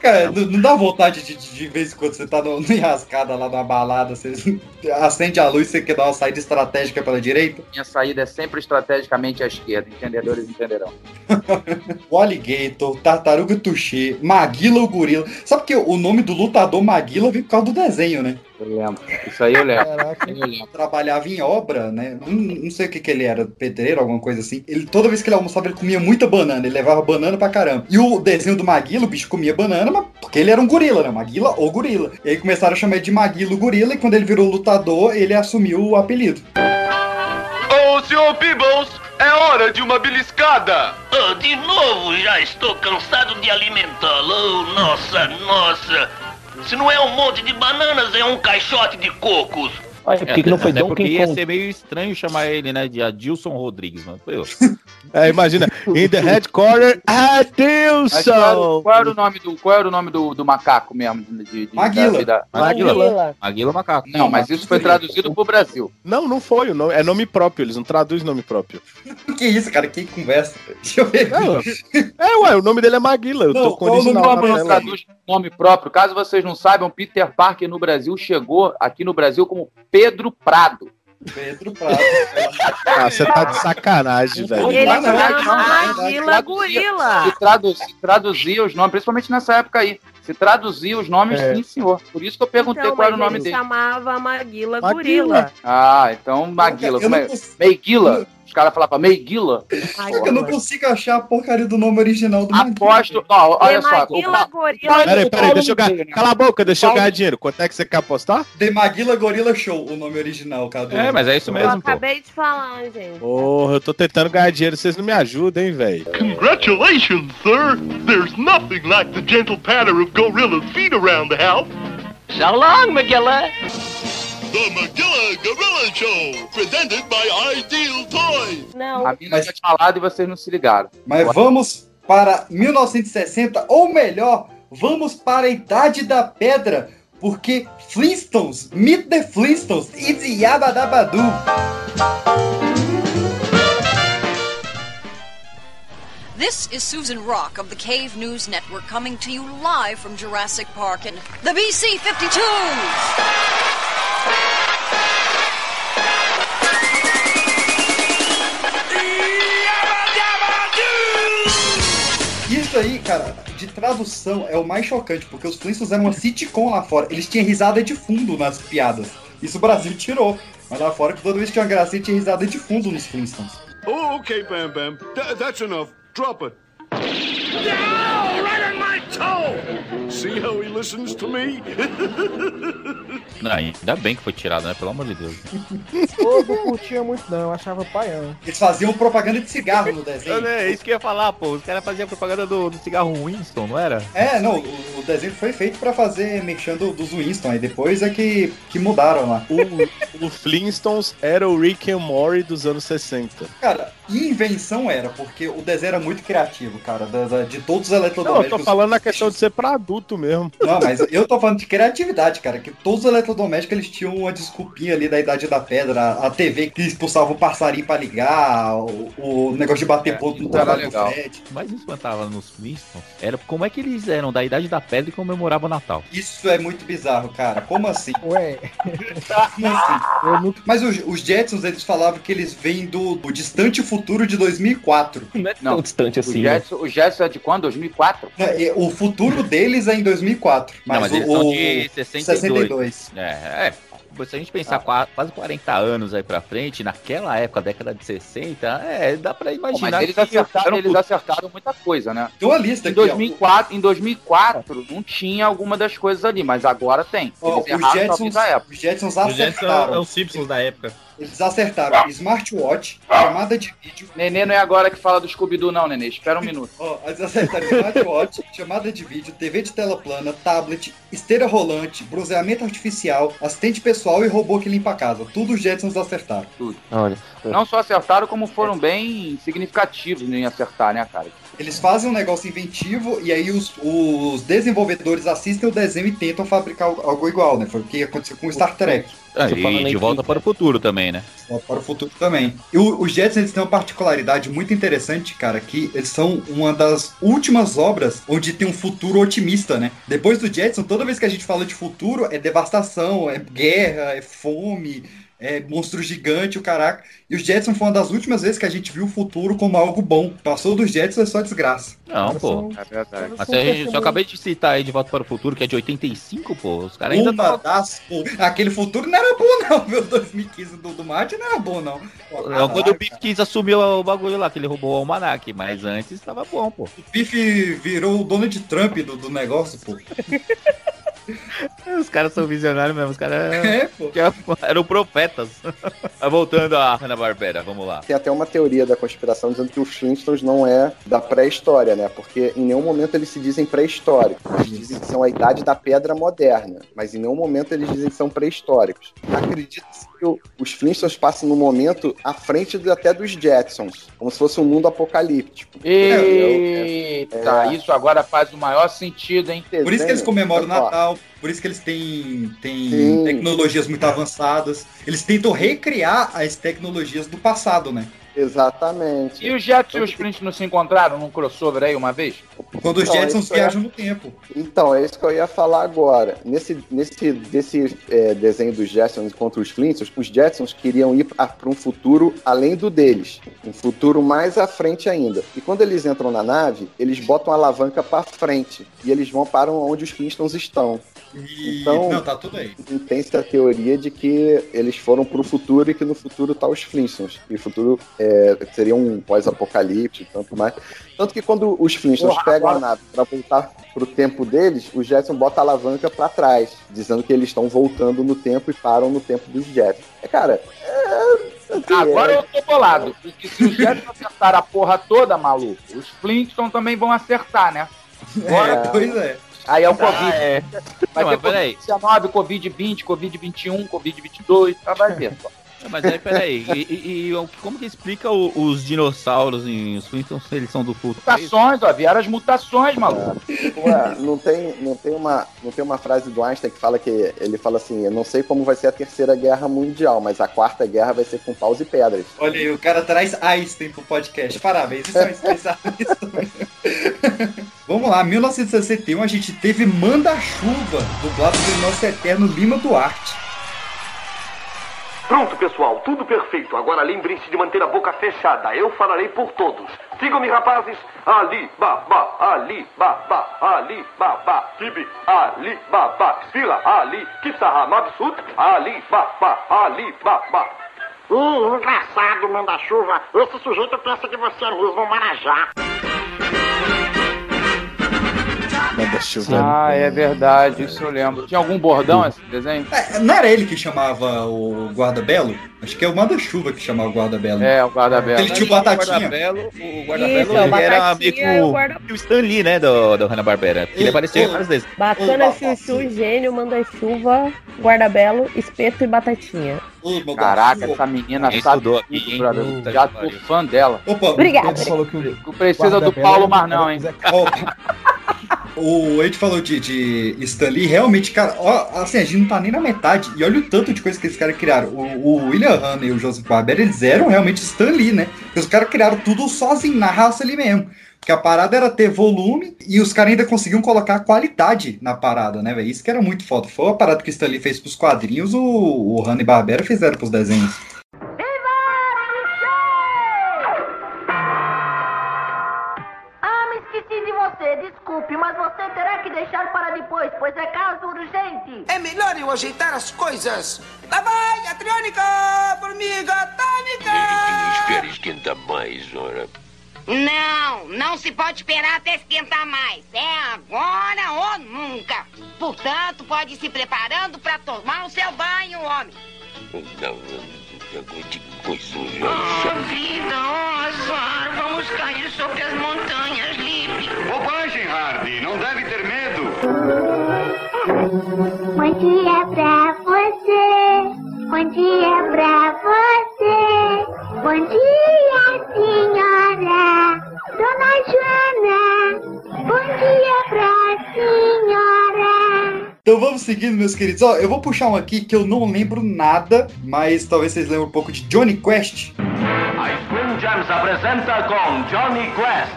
Cara, não, não dá vontade de, de, de vez em quando você tá no, no enrascada lá na balada, você acende a luz e você quer dar uma saída estratégica pela direita?
Minha saída é sempre estrategicamente à esquerda, entendedores entenderão.
O Alligator, Tartaruga Tuxê, Maguila o Gorila. Sabe que o nome do lutador Maguila vem por causa do desenho, né?
Eu lembro. Isso aí eu lembro.
Caraca.
Eu lembro.
Trabalhava em obra, né? Não, não sei o que, que ele era, pedreiro, alguma coisa assim. Ele, toda vez que ele almoçava, ele comia muita banana. Ele levava banana pra caramba. E o desenho do Maguila, o bicho comia banana, mas porque ele era um gorila, né? Maguila ou gorila. E aí começaram a chamar ele de Maguila o Gorila, e quando ele virou lutador, ele assumiu o apelido.
Ô, senhor Peebles, é hora de uma beliscada!
Oh, de novo, já estou cansado de alimentá-lo. Oh, nossa, nossa. Se não é um monte de bananas, é um caixote de cocos.
Olha, por que, que não foi
Até porque
Donkey
ia
Kong?
ser meio estranho chamar ele, né, de Adilson Rodrigues, mano. Foi eu.
É, imagina, in the headquarter,
Mas qual,
Adilson!
qual era o nome do, qual era o nome do, do macaco mesmo? De, de,
Maguila.
da vida?
Maguila.
Maguila Macaco.
Não, mas isso foi traduzido pro Brasil.
Não, não foi, o nome- é nome próprio, eles não traduzem nome próprio.
Que isso, cara? Que conversa. Deixa eu ver.
Não, é, ué, o nome dele é Maguila, eu
Não,
tô com o original
Não
tela.
traduz nome próprio. Caso vocês não saibam, Peter Parker no Brasil chegou aqui no Brasil como Pedro Prado.
Pedro Prado.
Ah, você tá de sacanagem, velho.
Ele chama
não, não,
Maguila
Traduzia-
Gorila.
Se, tradu se traduzia os nomes, principalmente nessa época aí. Se traduzia os nomes,
É.
sim, senhor. Por isso que eu perguntei
Então,
qual era o nome
ele
dele.
chamava Maguila
Maguila.
Gorila.
Ah, então Maguila.
Eu
Os caras falavam Meiguila.
Eu não consigo achar a porcaria do nome original do
Aposto. Ó, olha só.
Maguila, gorila.
Peraí, peraí, deixa eu ganhar. Cala a boca, deixa eu ganhar dinheiro. Quanto é que você quer apostar?
The Maguila Gorilla Show, o nome original, Cadu.
É, mas é isso
Eu
mesmo, pô.
acabei de falar, gente.
Porra, eu tô tentando ganhar dinheiro, vocês não me ajudam, hein, velho.
Congratulations, sir. There's nothing like the gentle patter of Gorilla's feet around the house.
So long, Magilla.
The Magilla Gorilla Show, presented by Ideal Toys.
Não.
A mina tinha falado e vocês não se ligaram.
Mas vamos para 1960, ou melhor, vamos para a Idade da Pedra, porque Flintstones, Meet the Flintstones, It's Yabadabadu.
This is Susan Rock of the Cave News Network coming to you live from Jurassic Park in the BC 52s.
Aí, cara, de tradução é o mais chocante, porque os Flintstones eram uma sitcom lá fora. Eles tinham risada de fundo nas piadas. Isso o Brasil tirou. Mas lá fora, que toda vez que tinha uma gracinha, tinha risada de fundo nos Flintstones.
Oh, okay, Bam Bam. Th- that's enough. Drop it.
Right toe!
See how he listens to me?
Não, ainda bem que foi tirado, né? Pelo amor de Deus.
Pô, não curtia muito não, eu achava paião.
Eles faziam propaganda de cigarro no desenho.
É isso que eu ia falar, pô. Os caras faziam propaganda do, do cigarro Winston, não era?
É, não, o, o desenho foi feito pra fazer mexendo dos Winston, aí depois é que, que mudaram lá.
O, o Flintstones era o Rick and Morty dos anos 60.
Cara, e invenção era, porque o desenho era muito criativo, cara, da- da- de todos os
Não, eu
eletrodomésticos.
tô falando na questão de ser pra adulto mesmo.
Não, mas eu tô falando de criatividade, cara, que todos os eletrodomésticos eles tinham uma desculpinha ali da Idade da Pedra, a TV que expulsava o passarinho pra ligar, o, o negócio de bater ponto no trabalho do
legal.
Fred.
Mas isso espantava nos Flintstones era como é que eles eram da Idade da Pedra e comemoravam o Natal.
Isso é muito bizarro, cara. Como assim?
Ué,
Como assim? Mas os, os Jetsons, eles falavam que eles vêm do, do distante futuro de 2004.
Não é
Não,
tão distante
O
assim. né?
Jetson, o Jetson é de quando? 2004?
É, é, O futuro deles é em 2004. Mas,
não, mas eles
o,
são
o-
de 62.
62.
É, é. Se a gente pensar qua- quase 40 anos aí pra frente, naquela época, década de 60, é, dá pra
Pô,
imaginar
mas eles
que
acertaram, eles acertaram muita coisa, né?
Tem uma lista
Em
aqui, ó.
2004, em 2004 não tinha alguma das coisas ali, mas agora tem.
Ó,
Eles
os,
erraram
Jetsons,
talvez na época.
os Jetsons
O Jetson é
acertaram.
os Simpsons da época.
Eles acertaram smartwatch, chamada de vídeo.
Nenê não é agora que fala do Scooby-Doo, não, Nenê. Espera um minuto.
Ó, eles acertaram smartwatch, chamada de vídeo, TV de tela plana, tablet, esteira rolante, bronzeamento artificial, assistente pessoal e robô que limpa a casa. Tudo os Jetsons acertaram.
Tudo.
Olha.
Não só acertaram, como foram bem significativos em acertar, né, cara?
Eles fazem um negócio inventivo e aí os, os desenvolvedores assistem o desenho e tentam fabricar algo igual, né? Foi o que aconteceu com o Star Trek.
Ah, e de volta para o futuro também, né?
Só para o futuro também. E o- os Jetsons eles têm uma particularidade muito interessante, cara, que eles são uma das últimas obras onde tem um futuro otimista, né? Depois do Jetson, toda vez que a gente fala de futuro, é devastação, é guerra, é fome, é monstro gigante, o caraca. E os Jetsons foi uma das últimas vezes que a gente viu o futuro como algo bom. Passou dos Jetsons é só desgraça.
Não, pô.
É verdade.
Mas a gente, eu acabei de citar aí de volta para o futuro, que é de 85, pô. Os caras ainda
Uma
tão-
das... pô, Aquele futuro não era bom, não, meu 2015 do, do Martin não era bom, não. Pô,
Não, quando o Biff quis assumir o bagulho lá, que ele roubou o almanac, mas antes tava bom, pô.
O Biff virou o Donald Trump do, do negócio, pô.
Os caras são visionários mesmo, os caras
É,
eram profetas. Voltando a Ana Barbera, vamos lá.
Tem até uma teoria da conspiração dizendo que os Flintstones não é da pré-história, né? Porque em nenhum momento eles se dizem pré-históricos. Eles dizem que são a idade da pedra moderna, mas em nenhum momento eles dizem que são pré-históricos. Acredita-se que os Flintstones passam no momento à frente do- até dos Jetsons, como se fosse um mundo apocalíptico.
Eita,
É.
isso agora faz o maior sentido, hein?
Por isso que eles comemoram o Natal, por isso que eles têm, têm
Sim.
tecnologias muito avançadas. Eles tentam recriar as tecnologias do passado, né?
Exatamente.
E os Jets e os Flintstones não se encontraram num crossover aí uma vez?
Quando os
Então,
Jetsons
é-
viajam no tempo.
Então, é isso que eu ia falar agora. Nesse, nesse desse, é, desenho dos Jetsons contra os Flintstones, os Jetsons queriam ir para um futuro além do deles. Um futuro mais à frente ainda. E quando eles entram na nave, eles botam a alavanca para frente. E eles vão para onde os Flintstones estão. Então,
Não, tá tudo aí.
tem-se a teoria de que eles foram pro futuro e que no futuro tá os Flintstones. E o futuro é, seria um pós-apocalipse e tanto mais. Tanto que quando os Flintstones
Porra,
pegam a
agora-
nave pra voltar pro tempo deles, o Jetson bota a alavanca pra trás, dizendo que eles estão voltando no tempo e param no tempo dos Jetsons. É, cara, é, assim,
Agora
é-
eu tô bolado. Porque se os Jetsons acertaram a porra toda, maluco, os Flintstones também vão acertar, né? Agora,
É, pois é.
Aí é o
Ah,
Covid.
é.
Vai
Não,
ter
mas peraí.
Covid-19, Covid-20, Covid-21, Covid-22, tá, vai ver. só.
Não, Mas aí, peraí, e, e- e como que explica o- os dinossauros em os Flintstones se eles são do futuro?
Mutações, ó, vieram as mutações, maluco.
Ué, não tem, não tem uma, não tem uma frase do Einstein que fala que ele fala assim, eu não sei como vai ser a terceira guerra mundial, mas a quarta guerra vai ser com paus e pedras.
Olha aí, o cara traz Einstein pro podcast. Parabéns, isso é um especialista. Vamos lá, 1961 a gente teve Manda-Chuva, dublado pelo nosso eterno Lima Duarte.
Pronto, pessoal, tudo perfeito. Agora lembrem-se de manter a boca fechada. Eu falarei por todos. Sigam-me, rapazes. Ali, babá, ali, babá, ali, babá, tibi, ali, babá, esfila, ali, kissaha, mabsut, ali, babá, ali, babá.
Ih, engraçado, manda-chuva. Esse sujeito pensa que você é mesmo um Marajá.
Manda-chuva.
Ah, é verdade, isso eu lembro. Tinha algum bordão esse desenho?
É, não era ele que chamava o guarda-belo? Acho que é o Manda-Chuva que chamava o guarda-belo.
É, o guarda-belo.
Aquele tio Batatinha.
guarda-belo, o guarda-belo
é o
ele era
Batatinha
meio
e o
que
guarda-
o, o Stan Lee, né, do, do Hanna-Barbera. Ele apareceu várias vezes.
Bacana, chuchu, gênio, manda-chuva, guarda-belo, espeto e batatinha.
Caraca, essa menina
Quem
sabe tudo, brother.
Puta
Já tô fã dela.
Opa,
Obrigada.
O
precisa do Paulo mais não, hein?
o Ed falou de, de Stan Lee, realmente, cara, ó, assim, a gente não tá nem na metade. E olha o tanto de coisa que esses caras criaram. O, o William Hanna e o Joseph Barber, eles eram realmente Stan Lee, né? Porque os caras criaram tudo sozinho, na raça ali mesmo. Porque a parada era ter volume e os caras ainda conseguiam colocar qualidade na parada, né, velho? Isso que era muito foda. Foi a parada que o Stan Lee fez pros quadrinhos, o, o Hanna e Barbera fizeram pros desenhos.
Desculpe, mas você terá que deixar para depois, pois é caso urgente.
É melhor eu ajeitar as coisas. Lá vai, a triônica, formiga tônica.
Espera esquentar mais, ora.
Não, não se pode esperar até esquentar mais. É agora ou nunca. Portanto, pode ir se preparando para tomar o seu banho, homem.
Não, que coisa
Oh, vida, oh, azar, vamos cair sobre as montanhas, Lip.
Bobagem, Hardy, não deve ter medo.
Bom dia pra você, bom dia pra você, bom dia, senhora, Dona Joana, bom dia pra senhora.
Então vamos seguindo, meus queridos. Ó, eu vou puxar um aqui que eu não lembro nada, mas talvez vocês lembrem um pouco de Johnny Quest.
A Screen Gems apresenta com Johnny Quest.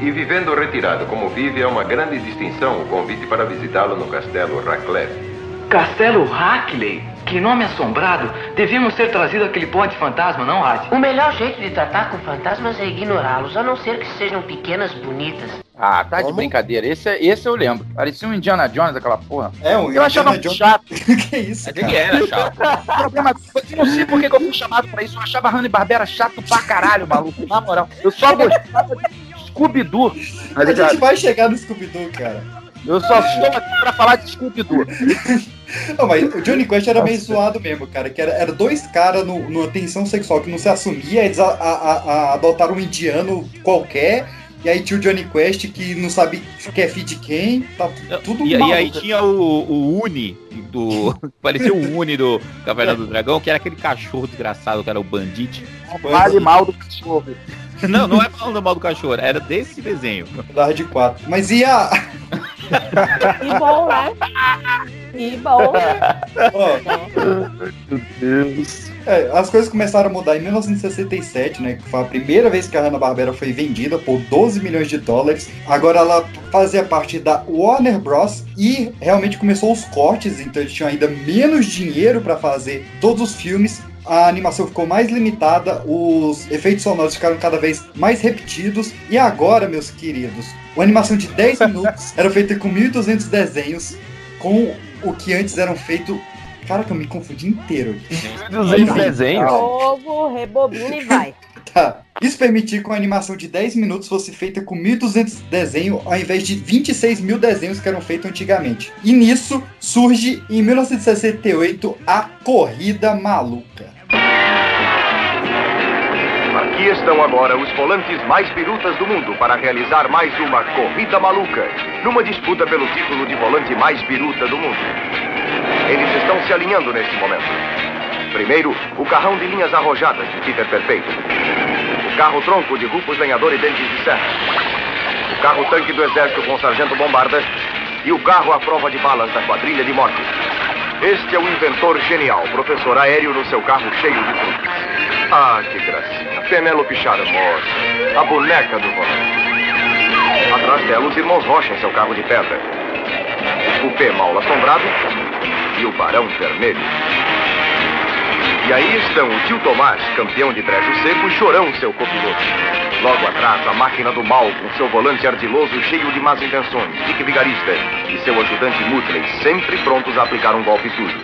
E vivendo retirado como vive, é uma grande distinção o convite para visitá-lo no castelo Raclette.
Castelo Hackley? Que nome assombrado! Devíamos ter trazido aquele ponte fantasma, não, Rad?
O melhor jeito de tratar com fantasmas é ignorá-los, a não ser que sejam pequenas bonitas.
Ah, tá de brincadeira. Esse, é- esse eu lembro. Parecia um Indiana Jones, aquela porra.
É, um
Eu achava
Indiana
muito
Jones.
chato.
que isso,
Mas ele era chato.
O problema, eu não sei por que que eu fui chamado pra isso. Eu achava Hanna Barbera chato pra caralho, maluco. Na moral. Eu só gostava de Scooby-Doo. tá
A gente vai chegar no Scooby-Doo, cara.
Eu só estou aqui pra falar de Scooby-Doo.
Não, mas o Johnny Quest era meio zoado mesmo, cara. Que era, era dois caras numa tensão sexual que não se assumia, eles a- a- a- adotaram um indiano qualquer. E aí tinha o Johnny Quest que não sabe que é de quem. Tá tudo
E, e aí tinha o, o Uni, do. parecia o Uni do Caverna do Dragão, que era aquele cachorro desgraçado, que era o Bandite.
Vale mal do cachorro.
Não, não é falando mal do cachorro, era desse desenho.
Dava de quatro. Mas e a.
E bom, né? E bom, né?
Meu Deus. É, as coisas começaram a mudar em 1967, né? Que foi a primeira vez que a Hanna-Barbera foi vendida por 12 milhões de dólares. Agora ela fazia parte da Warner Bros. E realmente começou os cortes, então eles tinham ainda menos dinheiro para fazer todos os filmes. A animação ficou mais limitada, os efeitos sonoros ficaram cada vez mais repetidos. E agora, meus queridos, uma animação de 10 minutos era feita com 1.200 desenhos, com o que antes eram feitos. Cara, que eu me confundi inteiro.
1.200 desenhos?
Ovo, rebobina e vai.
Tá. Isso permitia que uma animação de 10 minutos fosse feita com 1.200 desenhos, ao invés de 26 mil desenhos que eram feitos antigamente. E nisso surge, em 1968, a Corrida Maluca.
Aqui estão agora os volantes mais birutas do mundo para realizar mais uma corrida maluca, numa disputa pelo título de volante mais biruta do mundo. Eles estão se alinhando neste momento. Primeiro, o carrão de linhas arrojadas de Peter Perfeito. O carro tronco de Rufus Lenhador e Dentes de Serra. O carro tanque do Exército com Sargento Bombarda. E o carro à prova de balas da Quadrilha de Morte. Este é o inventor genial, professor aéreo no seu carro cheio de frutas. Ah, que gracinha. Penélope Charmosa, a boneca do volante. Atrás dela, os irmãos Rocha em seu carro de pedra. O P mal assombrado e o Barão Vermelho. E aí estão o tio Tomás, campeão de trecho seco, e Chorão, seu copiloto. Logo atrás, a máquina do mal, com seu volante ardiloso cheio de más intenções, Dick Vigarista, e seu ajudante Mutley, sempre prontos a aplicar um golpe sujo.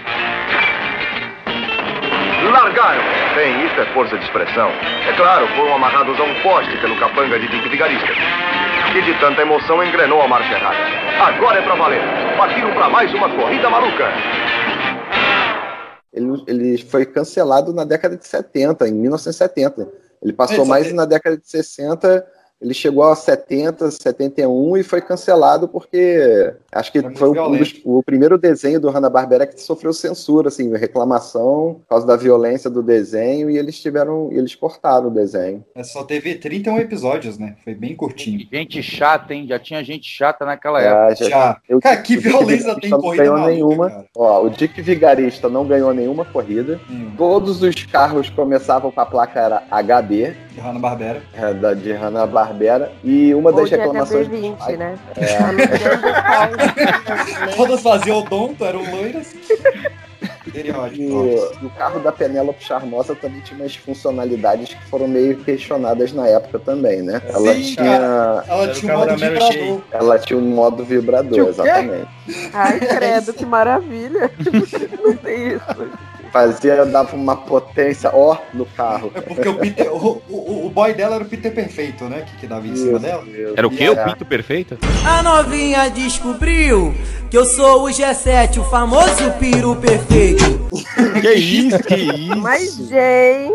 Largaram! Bem, isso é força de expressão. É claro, foram amarrados a um poste pelo capanga de Dick Vigarista. Que de tanta emoção engrenou a marcha errada. Agora é pra valer. Partiram pra mais uma corrida maluca.
Ele, ele foi cancelado na década de 70, em 1970. Ele passou
É,
mais na década de 60, ele chegou a 70, 71 e foi cancelado porque acho que foi um dos- o primeiro desenho do Hanna-Barbera que sofreu censura, assim, reclamação por causa da violência do desenho e eles tiveram, eles cortaram o desenho.
É, Só teve 31 episódios, né? Foi bem curtinho.
Gente chata, hein? Já tinha gente chata naquela época.
Já.
eu-
Cara, que violência
Vigarista
tem
não
corrida
ganhou
maluca,
nenhuma. Ó, o Dick Vigarista não ganhou nenhuma corrida.
Hum.
Todos os carros começavam com a placa era HB,
De Hanna-Barbera.
é, da, de Hanna-Barbera. E uma das
é
reclamações.
HB20, né?
É,
Todas faziam odonto, eram loiras.
E o, o carro da Penélope Charmosa também tinha umas funcionalidades que foram meio questionadas na época também, né? Ela
Sim,
tinha.
cara. Ela tinha um modo vibrador.
Ela tinha um modo vibrador,
Tinha
exatamente.
Ai, credo, que maravilha. Não tem isso.
Fazia, dava uma potência, ó, no carro.
É porque o Peter. O, o, o boy dela era o Peter Perfeito, né? Que, que dava em cima dela.
Era o quê?
E
O
a-
pinto perfeito?
A novinha descobriu que eu sou o G7, o famoso piru perfeito.
Que isso, que isso?
Mas, gente.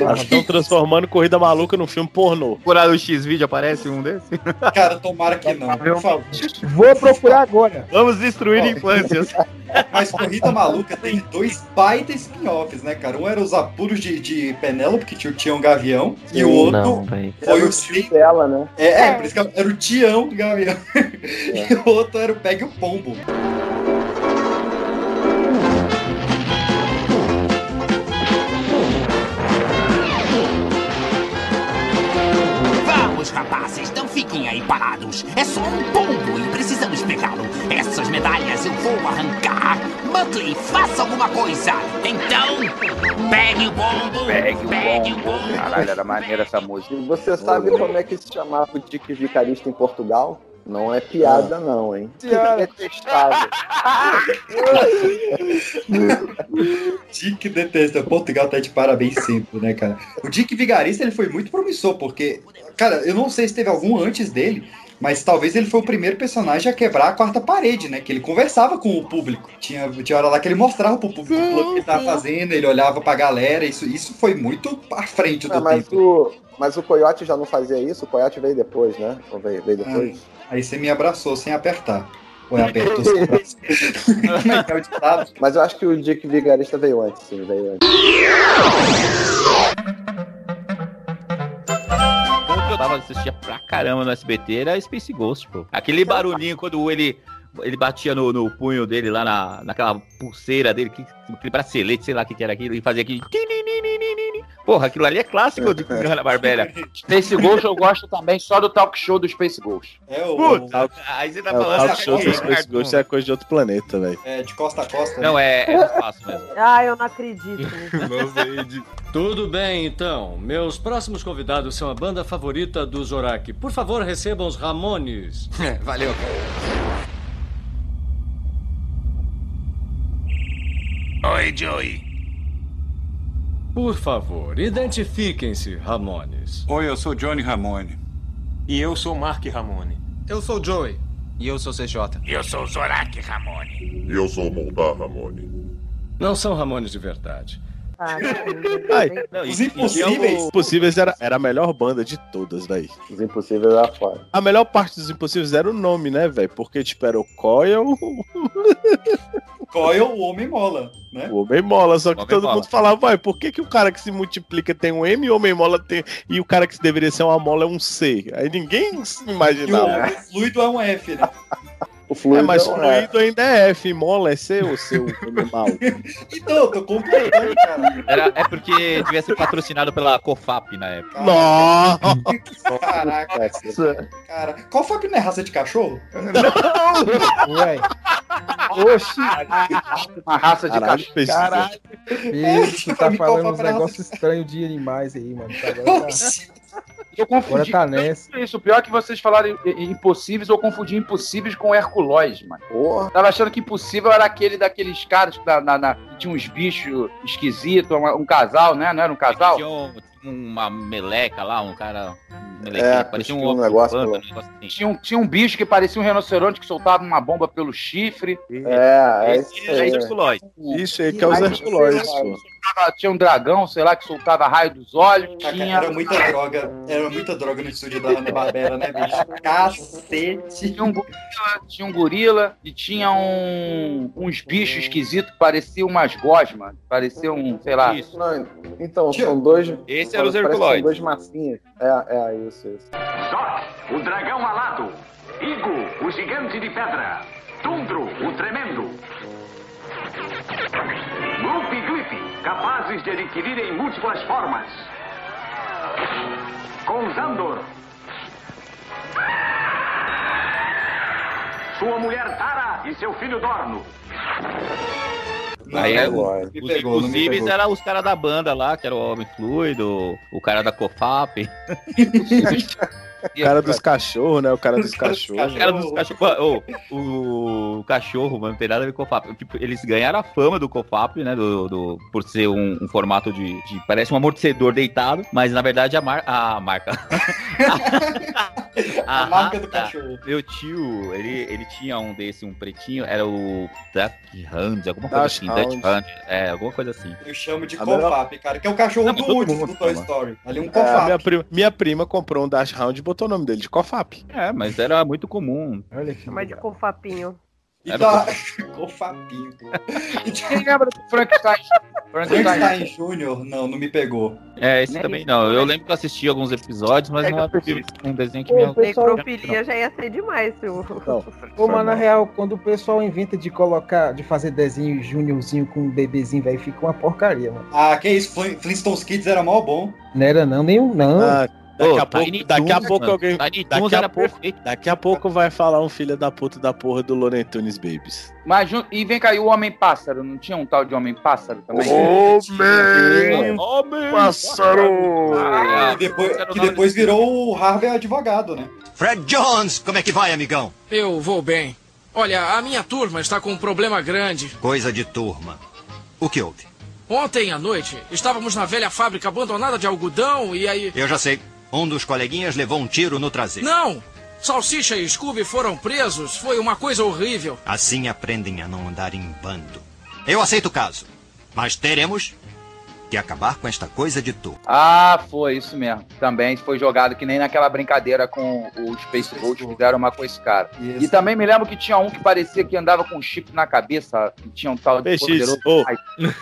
Elas estão transformando Corrida Maluca num filme pornô.
Por aí no X-Video aparece um desse.
Cara, tomara que não, por favor.
Vou procurar agora.
Vamos destruir infâncias.
Mas Corrida Maluca tem dois baita spin-offs, né, cara? Um era os apuros de, de Penélope, que tinha o Tião Gavião, e o outro
Não,
foi
Era
o
o
Sim.
tio dela, né?
É, é, por isso que era o Tião Gavião. E o outro era o Pegue o Pombo.
Vamos, rapazes, não fiquem aí parados. É só um pombo e precisamos pegá-lo. Essas medalhas eu vou arrancar. Muttley, faça alguma coisa. Então, pegue o pombo.
Pegue o bombo. Caralho, era maneira essa música.
E você sabe como é que se chamava o Dick Vicarista em Portugal? Não é piada, não, hein?
Piada.
Detestável.
Dick detesta. Portugal tá de parabéns sempre, né, cara? O Dick Vigarista, ele foi muito promissor, porque, cara, eu não sei se teve algum antes dele, mas talvez ele foi o primeiro personagem a quebrar a quarta parede, né? Que ele conversava com o público. Tinha, tinha hora lá que ele mostrava pro público
Sim,
o plano que ele tava
sim.
fazendo, ele olhava pra galera, isso, isso foi muito à frente do
Ah, mas,
tempo.
o, mas o Coyote já não fazia isso? O Coyote veio depois, né? Ou veio, veio depois?
Aí você me abraçou sem apertar. Ou é apertou sem abraçar? Como é que é o ditado?
Mas eu acho que o Dick Vigarista veio antes, sim, veio antes.
Um que eu tava assistia pra caramba no SBT era Space Ghost, pô. Aquele barulhinho quando ele, ele batia no, no punho dele lá na, naquela pulseira dele, que, aquele bracelete, sei lá o que, que era aquilo, e fazia aquele. Porra, aquilo ali é clássico de Hanna-Barbera.
Space Ghost eu gosto também só do talk show do Space Ghost.
É o.
Puta, aí você tá
É, o
falando...
talk show do
Ricardo.
Space Ghost é coisa de outro planeta, velho.
É, de costa a costa.
Não,
né?
é, é espaço mesmo.
Ah, eu não acredito.
Tudo bem, então. Meus próximos convidados são a banda favorita do Zorak. Por favor, recebam os Ramones.
Valeu.
Oi, Joey.
Por favor, identifiquem-se, Ramones.
Oi, eu sou Johnny Ramone.
E eu sou Mark Ramone. Eu sou Joey. E eu sou CJ.
Eu sou o Zorak Ramone.
E eu sou o Moldar Ramone.
Não são Ramones de verdade.
Ai,
Não, e-
Os
e
Impossíveis.
Os Impossíveis era, era a melhor banda de todas, velho.
Os impossíveis lá fora.
A melhor parte dos Impossíveis era o nome, né, velho? Porque, tipo, era o Coil,
Coil, o homem mola, né?
o Homem Mola. Só que todo
Mola.
mundo falava, vai, por que, que o cara que se multiplica tem um M e o Homem Mola tem. E o cara que deveria ser uma mola é um C? Aí ninguém se
E
imaginava.
o fluido é um F, né?
O fluido
É, mas
não é.
fluido ainda é F, mola é ou seu animal?
Então, eu tô completando, cara.
Era, é porque devia ser patrocinado pela COFAP na época.
Nossa!
Caraca, cara. Foi a primeira raça de cachorro?
Ué. Oxi.
Uma raça de
Caralho,
cachorro.
Caralho. Isso, tu tá
Me
falando
conta
uns negócios estranhos de animais aí, mano. Agora tá,
Eu
agora
confundi
tá nessa.
isso. O pior é que vocês falaram i- i- impossíveis, eu confundi impossíveis com Herculóis, mano.
Porra.
Tava achando que impossível era aquele daqueles caras que, na, na- na- que tinha uns bichos esquisitos, uma- um casal, né? Não era um casal?
Tinha um- uma meleca lá, um cara. Um
É,
parecia
tinha
um
um negócio pelo-
um negócio assim.
Tinha um, tinha um bicho que parecia um rinoceronte que soltava uma bomba pelo chifre.
É, é isso
é
aí.
Herculóis.
Isso aí que é os Herculóis, pô.
Tava- Tinha um dragão, sei lá, que soltava raio dos olhos.
Cara,
Tinha,
Era muita droga. Era muita droga no estúdio da Ana Barbera, né, bicho? Cacete.
tinha um gorila, tinha um gorila e tinha um, uns bichos esquisitos que pareciam umas gosmas. Pareciam, um, sei lá.
Isso.
Não, então, são dois.
Esse era os
que
Herculóis.
São dois massinhas. É, é, isso, isso.
Zod, o dragão alado. Igo, o gigante de pedra. Tundro, o capazes de adquirirem múltiplas formas. Conzandor. Sua mulher Tara e seu filho Dorno.
Aí é,
me
Os
pegou, pegou.
eram os caras da banda lá, que era o Homem Fluido, o cara da COFAP.
O cara dos cachorros, né? O cara dos cachorros.
O cara dos cachorros. Ô, o, o cachorro, mano, não tem nada a ver com o COFAP. Tipo, eles ganharam a fama do COFAP, né? Do, do- por ser um, um formato de, de- Parece um amortecedor deitado, mas na verdade a, mar, a marca.
A marca do cachorro.
Meu tio, ele, ele tinha um desse, um pretinho, era o Duck Hunt, alguma coisa
Dash
assim.
Hound.
Hunt, é, alguma coisa assim.
Eu chamo de
A melhor-
Cofap, cara, que é o cachorro
Não,
do último do Toy. Story. Ali um
É, a
Cofap.
minha, prima, minha prima comprou um Dash Hound e botou o nome dele de Cofap.
É, mas era muito comum.
Olha que
Chama de
legal.
confapinho.
E tá... Cofapinho.
Quem lembra do Frankenstein? Frankenstein.
Jr., não, não me pegou.
É, esse
Nem-
também não. Eu lembro que eu assisti alguns episódios, mas
É,
não é possível. Um desenho que me
pessoal-
Necrofilia já ia ser demais, seu.
Pô, mas na real, quando o pessoal inventa de colocar, de fazer desenho juniorzinho com um bebezinho, velho, fica uma porcaria, mano.
Ah, que isso? Flin- Flintstones Kids era mó bom.
Não era não, nenhum, não.
Ah, daqui, a pouco, daqui a pouco alguém. Daqui a, pouco, daqui a pouco vai falar um filho da puta da porra do Looney Tunes Babies.
Mas, e vem cá, e o Homem-Pássaro? Não tinha um tal de Homem-Pássaro também?
Homem!
Homem!
Pássaro!
Ah,
Que depois virou o Harvey advogado, né?
Fred Jones, como é que vai, amigão?
Eu vou bem. Olha, a minha turma está com um problema grande.
Coisa de turma. O que houve?
Ontem à noite, estávamos na velha fábrica abandonada de algodão e aí.
Eu já sei. Um dos coleguinhas levou um tiro no traseiro.
Não! Salsicha e Scooby foram presos. Foi uma coisa horrível.
Assim aprendem a não andar em bando. Eu aceito o caso. Mas teremos que acabar com esta coisa de turma.
Ah, foi, isso mesmo. Também foi jogado que nem naquela brincadeira com o Space Ghost, fizeram uma com esse cara.
Isso.
E também me lembro que tinha um que parecia que andava com um chip na cabeça, que tinha um tal de
PX.
poderoso. Ai,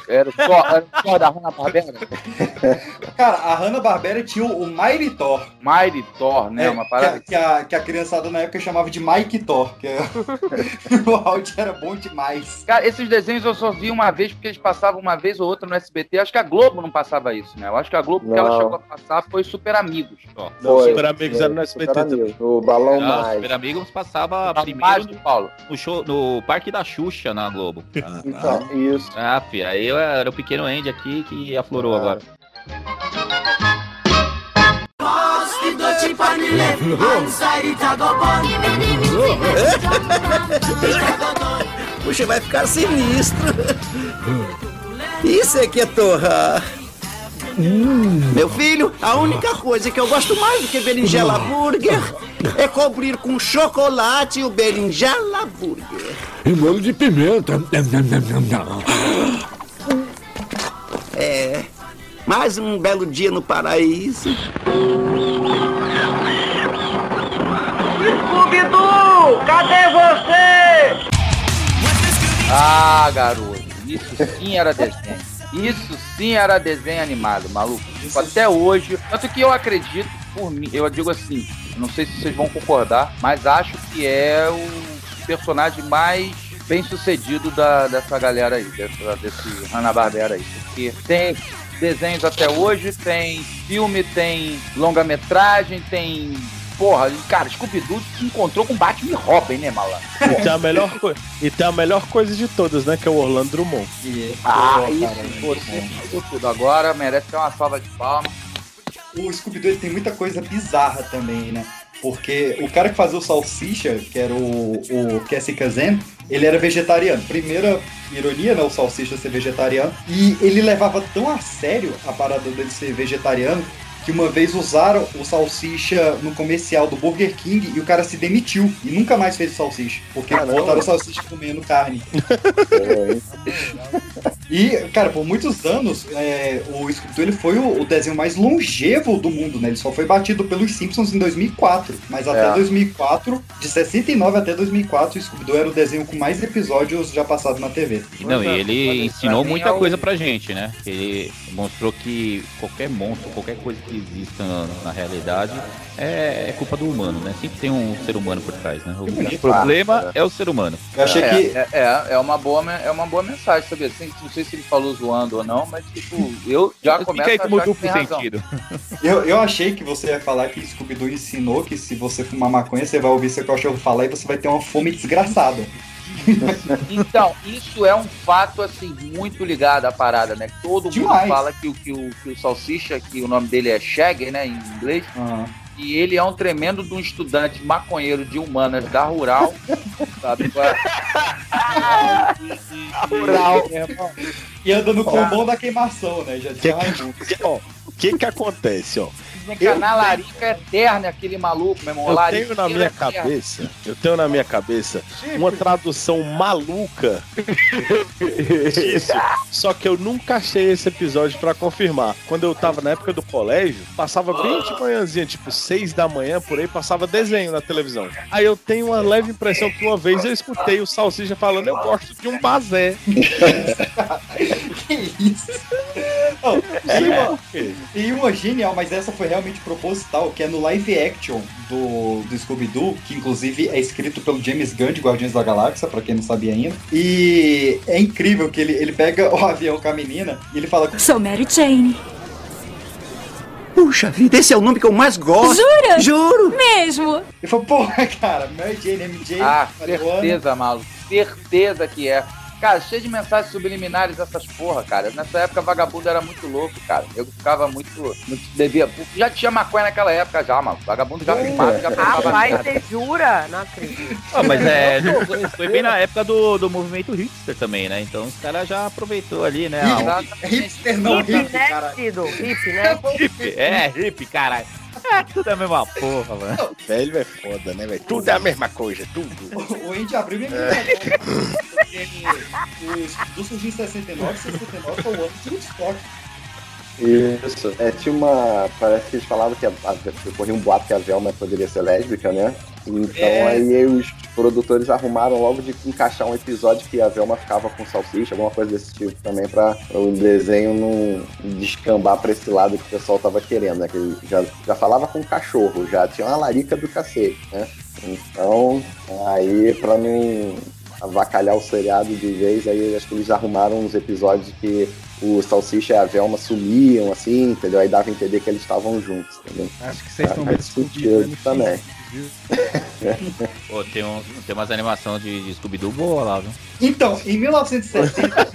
Era só, era só da Hanna Barbera.
Cara, a Hanna-Barbera tinha o Mighty Thor.
Mighty Thor, né?
É,
uma
que,
parada.
a, que, a, que a criançada na época chamava de Mike Thor, que é- o áudio era bom demais.
Cara, esses desenhos eu só vi uma vez porque eles passavam uma vez ou outra no SBT. Acho que a Globo Globo não passava isso, né? Eu acho que a Globo que ela
Não.
chegou a passar foi Super Amigos. Só.
Foi,
Super Amigos era no SBT
Super Amigos, O Balão
Ah,
Mais.
Super Amigos passava
Balão
primeiro
Mais,
no,
Paulo.
no show, no Parque da Xuxa na Globo.
Então, isso.
Ah, fi, aí eu era o pequeno Andy aqui que aflorou
Ah.
agora.
Puxa, vai ficar sinistro. Isso é que é torrar. Meu filho, a única coisa que eu gosto mais do que berinjela burger é cobrir com chocolate o berinjela burger.
E molho de pimenta.
É, mais um belo dia no paraíso.
Scooby-Doo, cadê você?
Ah, garoto. Isso sim era desenho. Isso sim era desenho animado, maluco. Tipo, até hoje. Tanto que eu acredito, por mim, eu digo assim, não sei se vocês vão concordar, mas acho que é o personagem mais bem sucedido da, dessa galera aí, dessa, desse Hanna-Barbera aí. Porque tem desenhos até hoje, tem filme, tem longa-metragem, tem. Porra, cara, Scooby-Doo se encontrou com Batman e Robin, né, malandro?
E tem, a melhor e tem a melhor coisa de todas, né? Que é o Orlando Drummond.
Ah,
Pô,
isso,
cara,
você falou tudo. Agora merece ter uma salva de palmas.
O Scooby-Doo tem muita coisa bizarra também, né? Porque o cara que fazia o Salsicha, que era o, o Cassie Kazan, ele era vegetariano. Primeira ironia, né? O Salsicha ser vegetariano. E ele levava tão a sério a parada dele ser vegetariano que uma vez usaram o Salsicha no comercial do Burger King e o cara se demitiu e nunca mais fez o Salsicha. Porque
Caramba.
botaram o Salsicha comendo carne. E, cara, por muitos anos, é, o Scooby-Doo ele foi o, o desenho mais longevo do mundo, né? Ele só foi batido pelos Simpsons em 2004. Mas até
É.
2004, de 69 até 2004, o Scooby-Doo era o desenho com mais episódios já passados na TV.
Não, e ele ensinou muita coisa pra gente, né? Ele mostrou que qualquer monstro, qualquer coisa que exista na, na realidade é, é culpa do humano, né? Sempre tem um ser humano por trás, né? O problema é o ser humano.
Eu achei
é,
que.
É, é, é uma boa, é uma boa mensagem, sabia? Assim, sei se ele falou zoando ou não, mas tipo, eu já começo a
Fica aí como
achar que
duplo sentido.
Eu, eu achei que você ia falar que Scooby-Doo ensinou que se você fumar maconha, você vai ouvir seu cachorro falar e você vai ter uma fome desgraçada.
Então, isso é um fato, assim, muito ligado à parada, né? Todo
Demais.
mundo fala que, o- que, o, que o Salsicha, que o nome dele é Shaggy, né, em inglês,
Ah.
E ele é um tremendo de um estudante maconheiro de humanas da Rural, sabe?
Rural.
E anda no combão da queimação, né? Já
Que, que, ó, o que que acontece, ó?
Que a larica é eterna, aquele maluco, meu irmão.
Eu
lariqueiro
tenho na minha
é
cabeça, eu tenho na minha cabeça uma tradução maluca disso. Só que eu nunca achei esse episódio pra confirmar. Quando eu tava na época do colégio, passava bem de manhãzinha, tipo seis da manhã, por aí, passava desenho na televisão. Aí eu tenho uma leve impressão que uma vez eu escutei o Salsicha falando, eu gosto de um bazé.
que isso?
É,
e, uma, e uma genial, mas essa foi realmente proposital, que é no live action do, do Scooby-Doo, que inclusive é escrito pelo James Gunn de Guardiões da Galáxia, pra quem não sabia ainda. E é incrível que ele, ele pega o avião com a menina e ele fala.
Sou Mary Jane.
Puxa vida, esse é o nome que eu mais gosto.
Jura?
Juro.
Mesmo.
Ele falou, porra, cara, Mary Jane, MJ.
Ah, certeza, maluco. Certeza que é. Cara, cheio de mensagens subliminares essas porra, cara. Nessa época, vagabundo era muito louco, cara. Eu ficava muito. muito devia, já tinha maconha naquela época já, mano. Vagabundo já fumava, já fumava.
Rapaz, você jura? Não acredito.
Ah, mas é, não foi- bem na época do, do movimento hipster também, né? Então os caras já aproveitou ali, né? a-
Hipster não,
Hip,
hip,
né,
cara.
Cido? Hip, né?
Hip, é, hip, caralho. É, tudo é a mesma porra, mano.
Velho é foda, né, velho? Tudo é a mesma coisa, tudo.
O Andy abriu minha é. Porque o Scooby-Doo surgiu em 69, 69 foi o ano de Woodstock.
Isso. É, tinha uma. Parece que eles falavam que a, a, corria um boato que a Velma poderia ser lésbica, né? Então
É.
aí os produtores arrumaram logo de encaixar um episódio que a Velma ficava com salsicha, alguma coisa desse tipo também, pra, o desenho não descambar pra esse lado que o pessoal tava querendo, né? Que ele já, já falava com cachorro, já tinha uma larica do cacete, né? Então, aí pra não avacalhar o seriado de vez, aí acho que eles arrumaram uns episódios que o Salsicha e a Velma sumiam, assim, entendeu? Aí dava a entender que eles estavam juntos, entendeu?
Acho que vocês estão
sentido
descobrindo
também.
Pô, tem, um, tem umas animações de, de Scooby-Doo boa lá, viu?
Então, em 1970,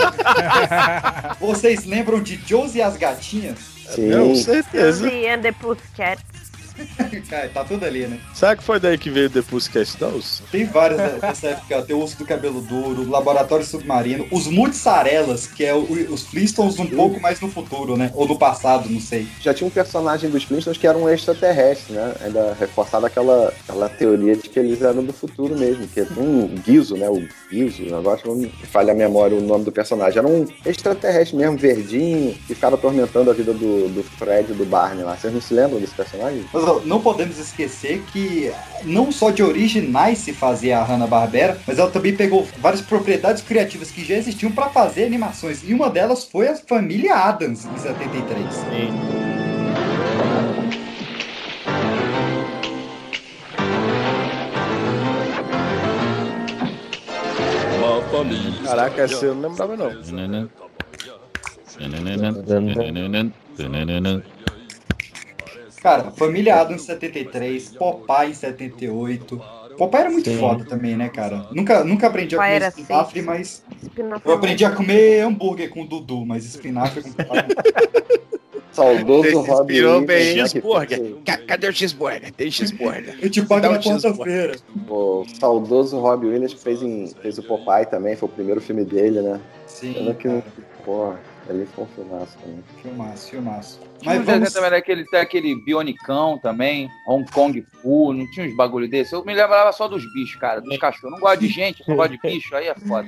vocês lembram de Josie e as Gatinhas?
Sim.
Com certeza.
Josie and the Pussycats.
Cara, tá tudo ali, né?
Será que foi daí que veio The Pussycat Dolls?
Tem vários né, dessa época. Tem o Urso do Cabelo Duro, o Laboratório Submarino, os Multissarelas, que é o- os Flintstones um pouco mais no futuro, né? Ou no passado, não sei.
Já tinha um personagem dos Flintstones que era um extraterrestre, né? Ainda reforçado aquela, aquela teoria de que eles eram do futuro mesmo, que é um Guizo, né? O Guizo, agora não me falha a memória o nome do personagem. Era um extraterrestre mesmo, verdinho, que ficava atormentando a vida do, do Fred e do Barney lá. Vocês não se lembram desse personagem?
Mas não podemos esquecer que não só de originais se fazia a Hanna-Barbera, mas ela também pegou várias propriedades criativas que já existiam para fazer animações. E uma delas foi a família Adams, em 73.
Uma família. Caraca, essa eu não lembrava não.
Cara, família Adams em 73, Popeye em 78. Popeye era muito
Sim.
foda também, né, cara? Nunca, nunca aprendi a
Popeye
comer
era
espinafre, mas.
Espinafre
Eu aprendi a comer hambúrguer com o Dudu, mas espinafre com
Saudoso Williams,
bem. Cheeseburger. Cadê o cheeseburger? Tem cheeseburger.
Eu te pago na quarta-feira.
O saudoso Robbie Williams fez, em, fez o Popeye também, foi o primeiro filme dele, né?
Sim.
Pena que, porra, ele foi um filmaço também.
Filmaço, filmaço. Mas
um desenho
vamos.
também daquele, tem aquele Bionicão também, Hong Kong Fu, não tinha uns bagulho desse? Eu me lembrava só dos bichos, cara, dos cachorros. Eu não gosto de gente, eu só gosto de bicho, aí é foda.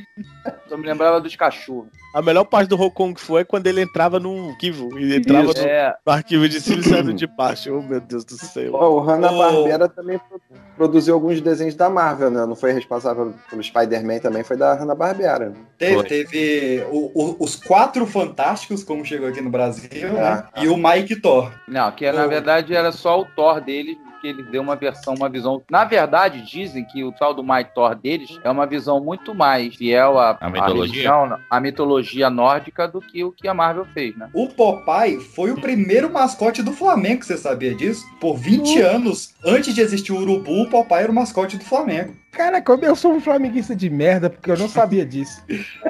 Só me lembrava dos cachorros.
A melhor parte do Hong Kong foi quando ele entrava num arquivo. E entrava
Isso,
no,
é.
no arquivo de cima e saindo de baixo. Oh, meu Deus do céu.
Ó, o Hanna-Barbera também pro- produziu alguns desenhos da Marvel, né? Não foi responsável pelo Spider-Man também, foi da Hanna-Barbera.
Teve, teve o- o- os quatro fantásticos, como chegou aqui no Brasil, né?
Ah.
E o Mike Thor.
Não, que na verdade era só o Thor deles, que ele deu uma versão, uma visão. Na verdade, dizem que o tal do My Thor deles é uma visão muito mais fiel à,
A
à
mitologia?
religião, à mitologia nórdica do que o que a Marvel fez, né?
O Popeye foi o primeiro mascote do Flamengo, você sabia disso? Por 20 anos, antes de existir o Urubu, o Popeye era o mascote do Flamengo.
Cara, como eu sou um flamenguista de merda, porque eu não sabia disso.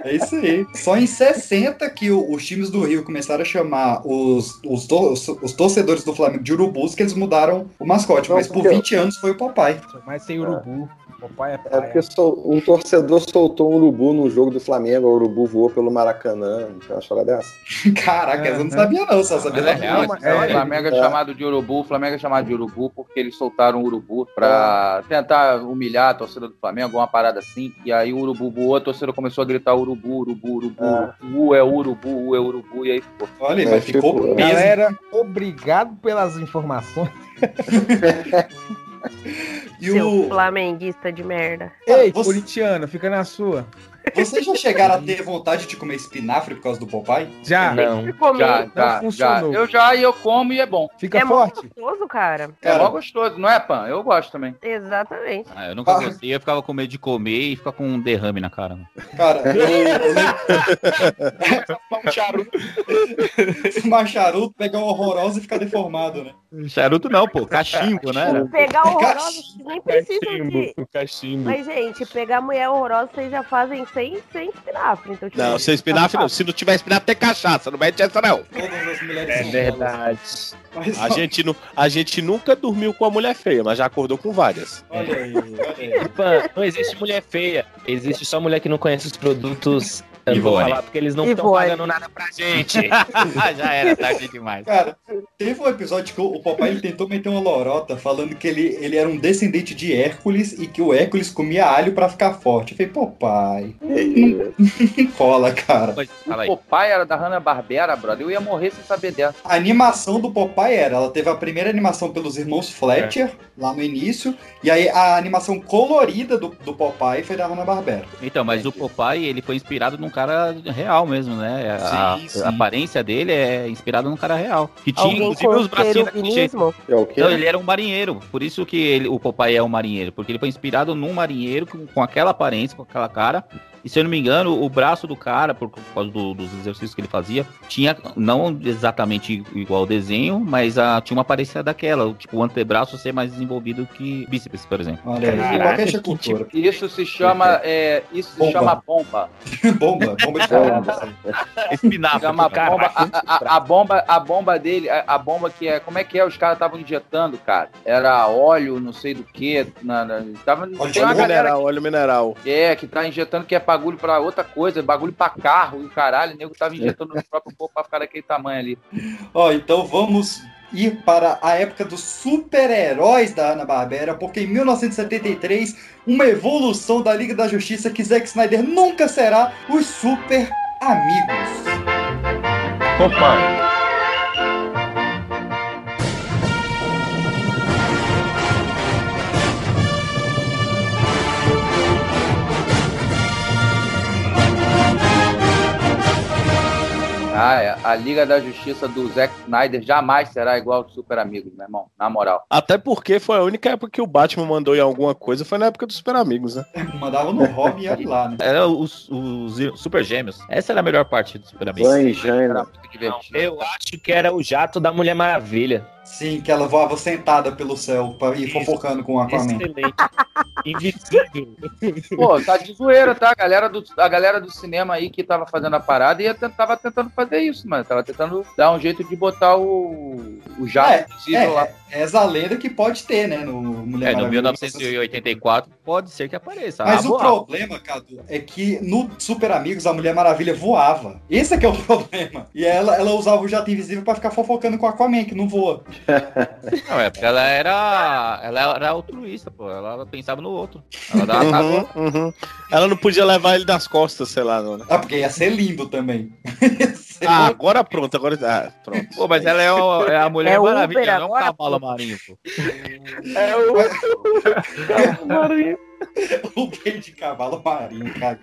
É isso aí. Só em 60 que o- os times do Rio começaram a chamar os, os, to- os- os torcedores do Flamengo de Urubus, que eles mudaram o mascote.
Não,
mas por
porque-
20 anos foi o Popeye.
Mas sem urubu. Papai é
É
paia.
porque sol- um torcedor soltou um urubu no jogo do Flamengo, o urubu voou pelo Maracanã. Não tem uma história dessa?
Caraca, eu não sabia não, só sabia
é
da
real,
música.
esse- o Flamengo é,
é.
chamado de urubu, o Flamengo é chamado de urubu porque eles soltaram o urubu pra tentar humilhar a torcida do Flamengo, alguma parada assim. E aí o urubu voou, a torcida começou a gritar urubu, urubu, urubu. U é urubu, U é urubu, e aí ficou.
Olha,
É,
mas ficou
tipo,
mesmo.
Galera, obrigado pelas informações.
E
Seu
o...
flamenguista de merda.
Ei,
você-
corintiano, fica na sua.
Vocês já chegaram a ter vontade de comer espinafre por causa do Popeye?
Já,
Não.
Comi.
Já,
não
já, já.
funcionou.
Eu já e eu como e é bom.
fica
É
forte.
gostoso, cara.
É mó gostoso, não é, Pan? Eu gosto também.
Exatamente.
Ah, eu nunca
Ah.
gostei, eu ficava com medo de comer e ficar com um derrame na cara. mano.
Cara, eu.
Um charuto.
fumar charuto, pegar um horroroso e ficar deformado, né?
Charuto não, pô, cachimbo, né?
Pegar horrorosa, vocês nem
Cachimbo,
de.
cachimbo.
Mas, gente, pegar mulher horrorosa, vocês já fazem sem, sem espinafre. Então, tipo,
Não, sem espinafre não. Se não tiver espinafre, tem cachaça. Não mete essa, não.
Todas as mulheres
É
são
verdade.
Mas,
A gente, nu- a gente nunca dormiu com a mulher feia, mas já acordou com várias.
olha aí, olha aí.
Pan, não existe mulher feia. Existe só mulher que não conhece os produtos. Eu vou falar porque eles não estão pagando nada pra gente.
Já era tarde demais.
Cara, teve um episódio que o papai ele tentou meter uma lorota falando que ele, ele era um descendente de Hércules e que o Hércules comia alho pra ficar forte. Eu falei, pô, pai, não cola, cara.
Mas,
O. Popeye era da Hanna-Barbera, brother. Eu ia morrer sem saber dessa.
A animação do Popeye era, ela teve a primeira animação pelos irmãos Fletcher, lá no início, e aí a animação colorida do, do Popeye foi da Hanna-Barbera.
Então, mas o Popeye, ele foi inspirado num cara real mesmo, né? A,
Sim, sim.
a aparência dele é inspirada num cara real. Que tinha,
alguém
inclusive, os bracinhos daquele jeito.
É o quê?
Não, ele era um marinheiro. Por isso que ele, o Popeye é um marinheiro. Porque ele foi inspirado num marinheiro com, com aquela aparência, com aquela cara. E se eu não me engano, o braço do cara, por causa do- dos exercícios que ele fazia, tinha não exatamente igual ao desenho, mas a, tinha uma aparência daquela, tipo o antebraço ser mais desenvolvido que bíceps, por exemplo.
Olha aí,
que
cultura.
Isso se chama, é, isso se
Bomba.
chama bomba.
bomba, bomba de
Bomba.
Espinafre.
Chama bomba, a, a- a bomba, a bomba dele, a, a bomba que é, como é que é? Os caras estavam injetando, cara. Era óleo, não sei do que, na, na, tava,
Óleo mineral, óleo mineral.
que é que tá injetando que é bagulho pra outra coisa, bagulho pra carro e o caralho, o nego tava injetando no próprio corpo pra ficar daquele tamanho ali.
Ó, então vamos ir para a época dos super-heróis da Hanna-Barbera, porque em 1973, uma evolução da Liga da Justiça que Zack Snyder nunca será os super amigos.
Opa!
Ah, é. A Liga da Justiça do Zack Snyder jamais será igual ao Super Amigos, meu irmão. Na moral.
Até porque foi a única época que o Batman mandou em alguma coisa, foi na época dos Super Amigos, né?
Mandava no Robin e olha lá, né?
Era os, os Super Gêmeos. Essa era a melhor parte do Super Amigos.
E Jana.
Muito divertido.
Eu acho que era o jato da Mulher Maravilha.
Sim, que ela voava sentada pelo céu pra ir fofocando com o Aquaman.
Excelente. Invisível.
Pô, tá de zoeira, tá? A galera do, a galera do cinema aí que tava fazendo a parada ia, tent- tava tentando fazer isso, mano. Tava tentando dar um jeito de botar o, o jato
É,
invisível lá.
é, essa lenda que pode ter, né, no Mulher
É, no
Maravilha.
1984 pode ser que apareça.
Mas
Ah,
o
voava.
problema, Cadu, é que no Super Amigos a Mulher Maravilha voava. Esse é que é o problema. E ela, ela usava o jato invisível pra ficar fofocando com o Aquaman, que não voa.
Não, é porque ela era. Ela era altruísta, pô. Ela pensava no outro. Ela dava.
Uhum, uhum. Ela não podia levar ele das costas, sei lá, não, né?
Ah, porque ia ser lindo também.
Ah, agora pronto, agora. Ah, pronto.
Pô, mas ela é, o- é a Mulher
É Uber
Maravilha, não é um
agora,
cavalo marinho, pô.
É o Marinho.
o bem de cavalo marinho, cara.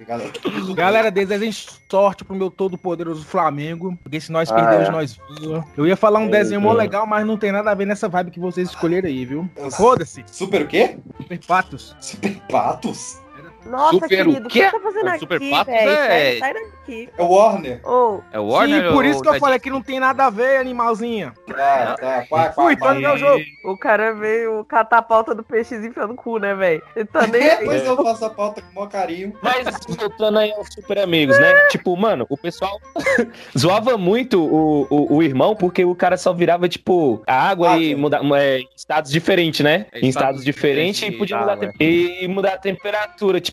Galera, desejem sorte pro meu todo poderoso Flamengo, porque se nós
Ah,
perdermos,
é.
nós voa. Eu ia falar um
É,
desenho mó
é.
legal, mas não tem nada a ver nessa vibe que vocês escolheram aí, viu? Foda-se.
Super o quê?
Super Patos.
Super Patos?
Nossa,
Super
querido, o que você tá fazendo
O Super
aqui,
Patos
velho?
é-
Sai, sai daqui.
É o Warner.
Ô,
É o Warner
Sim, por isso que eu falei que não tem nada a ver, animalzinha.
Tá, tá. Quá, quá,
tá no meu jogo.
o cara veio catar a pauta do peixe e enfiando no cu, né, velho? Ele tá nem.
Depois eu faço a pauta com o maior carinho.
Mas voltando aí aos super amigos, né? Tipo, mano, o pessoal zoava muito o, o, o irmão porque o cara só virava, tipo, a água
Ah,
e mudar é, em estados diferentes, né?
É,
em
estados
estados diferentes e
diferentes
podia mudar, a
água,
tem- e mudar a temperatura. Tipo,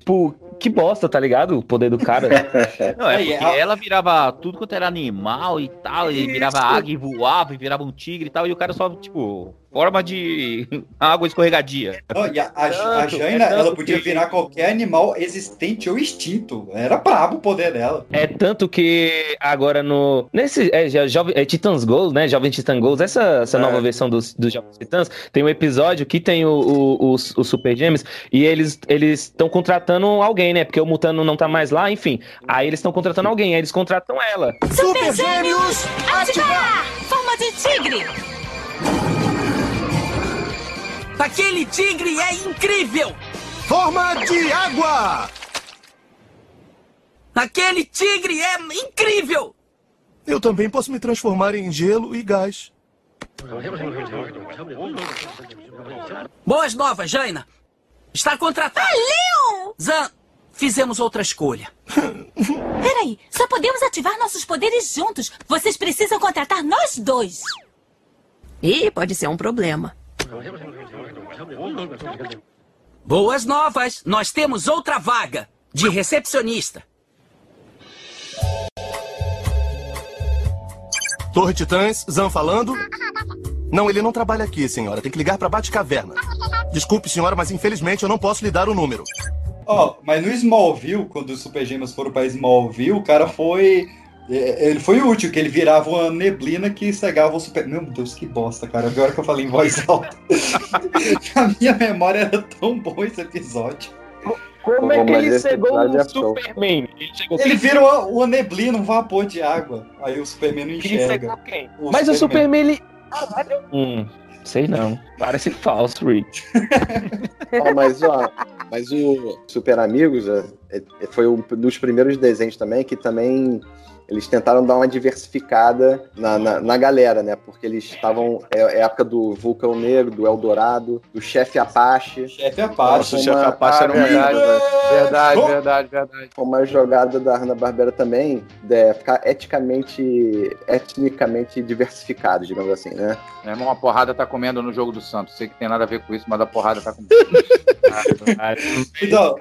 que bosta, tá ligado? O poder do cara.
Não, é porque ela virava tudo quanto era animal e tal, e virava águia e voava, e virava um tigre e tal, e o cara só, tipo, forma de água escorregadia.
E a, a, a Jaina,
é
ela podia
que-
virar qualquer animal existente ou extinto. Era brabo o poder dela.
É tanto que agora no. Nesse. É, Jovem, é Titans Gold, né? Jovem Titan Gold, essa, essa
É.
nova versão dos, dos Jovens Titãs, tem um episódio que tem o, o, os, os Super Gêmeos e eles estão contratando alguém, né? Porque o Mutano não tá mais lá, enfim. Aí eles estão contratando alguém, aí eles contratam ela.
Super Gêmeos, ativar! Forma de tigre!
Aquele tigre é incrível!
Forma de água!
Aquele tigre é incrível!
Eu também posso me transformar em gelo e gás.
Boas novas, Jaina! Está contratado!
Leon!
Zan, fizemos outra escolha.
Peraí, só podemos ativar nossos poderes juntos. Vocês precisam contratar nós dois.
Ih, pode ser um problema.
Boas novas! Nós temos outra vaga de recepcionista.
Torre Titãs, Zan falando. Não, ele não trabalha aqui, senhora. Tem que ligar pra Batcaverna. Desculpe, senhora, mas infelizmente eu não posso lhe dar o número.
Ó, mas no Smallville, quando os Super Gêmeos foram pra Smallville, o cara foi. É, Ele foi útil, que ele virava uma neblina que cegava o super. Meu Deus, que bosta, cara. Agora que eu falei em voz alta. Na minha memória era tão bom esse episódio.
Como é
Pô,
que ele cegou o
é.
Superman? Ele chegou
Ele vira uma, uma neblina, um vapor de água. Aí o Superman não
Ele
enxerga.
cegou quem?
O
Mas o
Superman.
Superman, ele. Caralho. Hum, sei não. Parece falso, Rick.
Mas, ó, mas o Super Amigos, ó, é- é- foi um dos primeiros desenhos também que também eles tentaram dar uma diversificada na, na, na galera, né? Porque eles estavam. É, é época do Vulcão Negro, do Eldorado, do Chefe Apache.
Chefe
Apache,
o Chefe Apache era um
verdade,
verdade,
verdade, verdade, verdade.
Foi uma jogada da Hanna-Barbera também, de ficar eticamente, etnicamente diversificado, digamos assim, né?
Meu irmão, a porrada tá comendo no jogo do Santos. Sei que tem nada a ver com isso, mas a porrada tá comendo.
Então,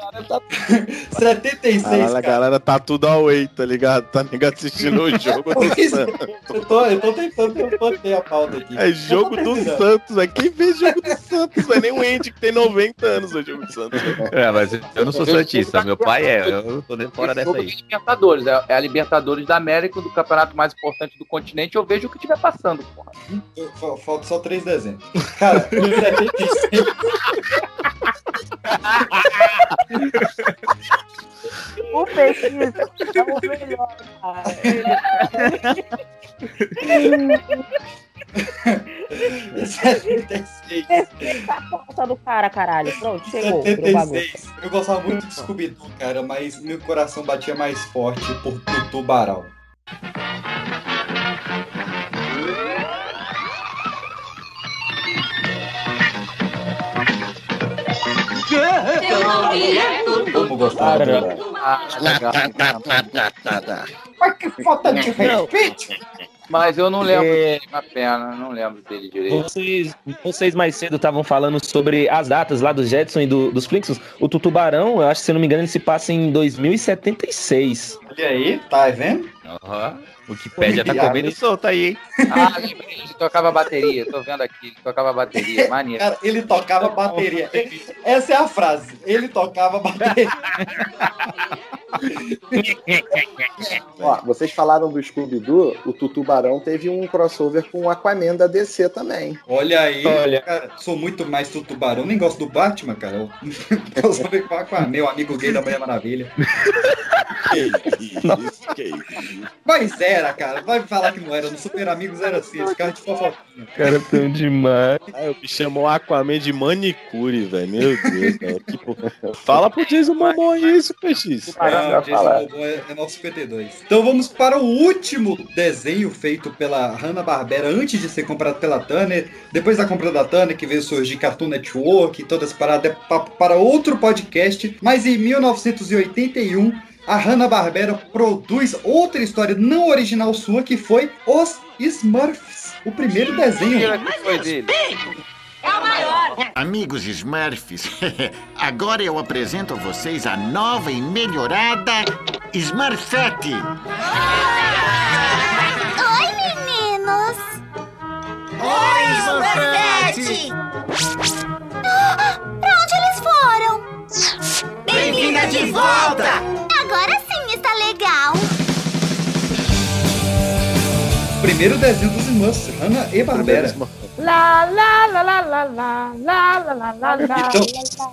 76,
Caralho, a
cara.
galera tá tudo away, tá ligado? Tá ligado assistindo o jogo do
é.
Santos.
Eu tô, eu tô tentando eu manter a pauta aqui.
É jogo do. Santos, velho. Quem vê jogo do Santos? Não é nem o Andy que tem 90 anos o jogo do Santos.
É, mas eu não sou santista, meu pai é, eu tô dentro fora dessa
Jogo
aí.
de Libertadores, é, é a Libertadores da América, do campeonato mais importante do continente. Eu vejo o que tiver passando, porra.
Fa- Falta só três desenhos. Cara, em 76.
O pesquisa é o melhor, cara.
em 76.
Respeita a porta do cara, caralho. Pronto, chegou. virou bagunça.
76. Eu gostava muito de Scooby-Doo, cara, mas meu coração batia mais forte por Tutu Barão. Como
legal.
Mas que falta de respeito!
Mas eu não lembro
É.
dele, uma pena, não lembro dele direito.
Vocês, vocês mais cedo estavam falando sobre as datas lá do Jetson e do- dos Flintstones. O Tutubarão, eu acho que se não me engano, ele se passa em 2076.
Olha aí, tá vendo?
Aham. O Wikipédia tá comendo solto aí, hein?
Ah, lembrei, ele tocava bateria, tô vendo aqui, ele tocava bateria, maneiro.
Cara, ele tocava bateria. Essa é a frase. Ele tocava bateria.
Ó, vocês falaram do Scooby-Doo, o Tutubarão teve um crossover com o Aquaman da DC também.
Olha aí,
Olha.
cara, sou muito mais do tubarão, nem gosto do Batman, cara. Eu, eu sou bem com a Aquaman, meu amigo gay da Mulher Maravilha. Mas era, cara. Vai falar que não era. No Super Amigos era assim, esse cara de fofoquinha.
Cara, tão demais.
Aí me chamou Aquaman de manicure, velho. Meu Deus, velho. Que porra. Fala pro Jason Momoa isso, PX.
É, o Jason Momoa é, é nosso PT2. Então vamos para o último desenho feito pela Hanna-Barbera antes de ser comprado pela Turner. Depois da compra da Turner, que veio surgir Cartoon Network e todas as paradas, é para outro podcast. Mas em 1981, a Hanna-Barbera produz outra história não original sua, que foi Os Smurfs. O primeiro desenho.
foi dele.
Amigos Smurfs, agora eu apresento a vocês a nova e melhorada Smurfette.
Oi, meninos!
Oi,
Smurfette!
Primeiro desenho dos Smurfs, Hanna e Barbera.
Lá, lá, lá, lá, lá, lá, lá, lá, lá, lá, lá.
Então,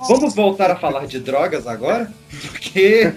vamos voltar a falar de drogas agora? Porque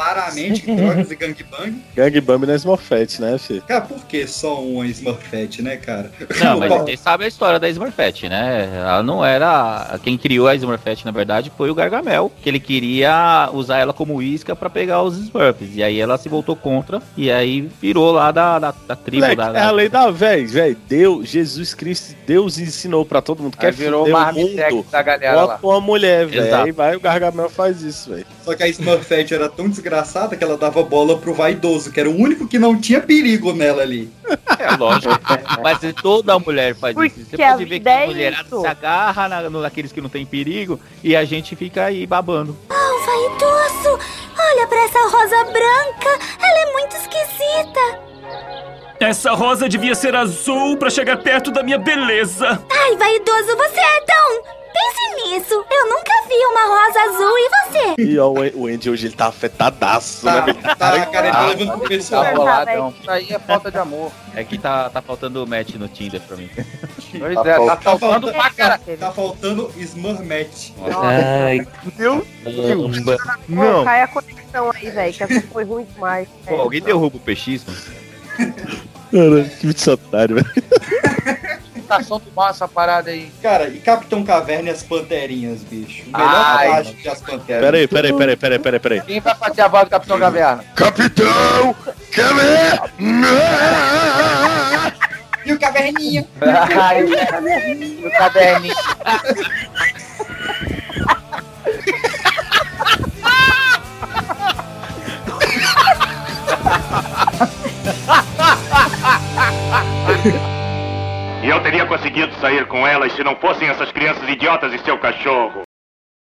claramente drogas e gangbang.
Gangbang na Smurfette, né, filho?
Cara, por que só uma Smurfette, né, cara?
Não, mas você sabe a história da Smurfette, né? Ela não era. Quem criou a Smurfette, na verdade, foi o Gargamel, que ele queria usar ela como isca pra pegar os Smurfs. E aí ela se voltou contra, e aí virou lá da, da, da tribo.
Moleque,
da,
é a lei da véi, velho. Deus, Jesus Cristo, Deus ensinou pra todo mundo.
Aí
Quer
virou marmitex
mundo,
da galera
bota uma mulher, velho. Aí vai o Gargamel faz isso, velho.
Só que a Smurfette era tão desgraçada que ela dava bola pro vaidoso, que era o único que não tinha perigo nela ali.
É lógico. Mas toda mulher faz isso. Você
Porque
pode ver que
é
a mulherada
isso.
se agarra na, naqueles que não tem perigo e a gente fica aí babando.
Oh, vaidoso! Olha pra essa rosa branca! Ela é muito esquisita!
Essa rosa devia ser azul pra chegar perto da minha beleza.
Ai, vaidoso, você é tão... Pense nisso! Eu nunca vi uma rosa azul e você?
E ó, o Andy hoje ele tá afetadaço,
Tá,
né?
tá, cara, ele tá levando pessoal.
Tá boladão. Isso aí é falta de amor.
É que tá, tá faltando match no Tinder pra mim.
Pois é, tá faltando pra caralho.
Tá faltando Smurmette.
Ai,
Meu.
Pô,
Não.
cai a conexão aí, velho, que essa foi ruim demais.
Pô, alguém derruba o PX, mano?
Cara, que bicho otário, velho.
imitação do mal essa parada aí.
Cara, e Capitão Caverna e as Panterinhas, bicho? O melhor
Ai,
que as Panteras.
Peraí, peraí, peraí, peraí, peraí, peraí.
Quem vai fazer a voz do Capitão Caverna?
Capitão Caverna!
E o Caverninha?
Ai, o caderninho.
Eu teria conseguido sair com elas se não fossem essas crianças idiotas e seu cachorro.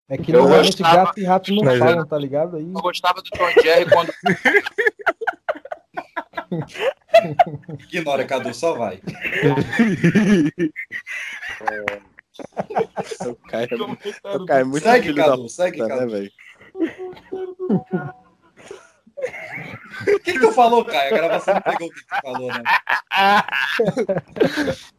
É que
Eu
normalmente
gostava-
gato e rato não
é.
falam, tá ligado? Aí...
Eu gostava do Tom Jerry quando.
Ignora, Cadu, só vai.
É, o é muito
Segue,
filho
Cadu, segue,
puta, né,
Cadu.
velho?
O que, que tu falou, Caio? A gravação não pegou o que tu falou, né?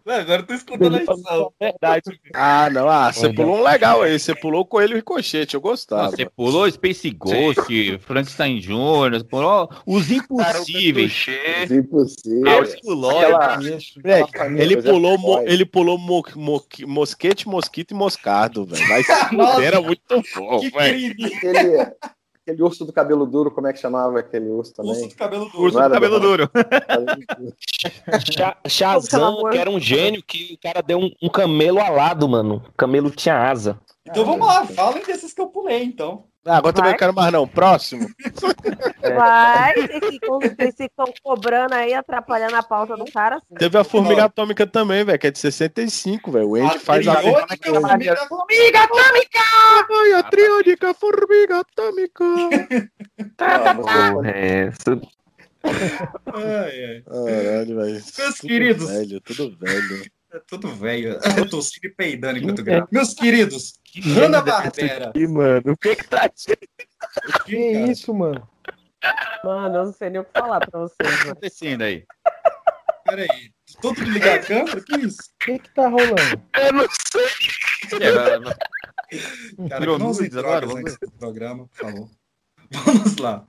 Não, agora eu tô escutando a edição.
Verdade.
Ah, não, ah, você pulou um legal aí, você pulou o Coelho Ricochete, eu gostava.
Você pulou Space Ghost, Frankenstein Jr., pulou os impossíveis.
Os impossíveis. Aquela-
Velho,
família,
ele pulou, mo- ele pulou mo- mo- mosquete, mosquito e moscardo, velho. Mas era muito bom,
que
velho.
Aquele urso do cabelo duro, como é que chamava aquele urso também?
Urso do cabelo duro.
Urso do cabelo duro. Shazam, que era um gênio que o cara deu um, um camelo alado, mano. O camelo tinha asa.
Então vamos lá, falem desses que eu pulei, então.
Ah, agora também não quero mais não. Próximo.
Vai, vocês ficam, cobrando aí, atrapalhando a pauta do cara. Assim.
Teve a Formiga Atômica também, velho, que é de 65, velho. O Andy faz a...
Periódica Formiga
Formiga Atômica! Ai, a triônica Formiga Atômica!
Porra, é essa?
Ai, ai.
Caralho, velho.
Meus
Tudo
queridos.
Velho, tudo velho.
É tudo velho. Eu tô sempre peidando enquanto gravo. Meus queridos, Hanna Barbera.
Aqui, mano. O que que tá
Que isso, mano?
Mano, eu não sei nem o que falar pra vocês, mano.
acontecendo aí?
Pera aí. Todo mundo ligar a câmera? Que isso?
O que que tá rolando?
Eu não sei.
Cara,
Virou
não drogas nesse programa, por favor. Vamos lá.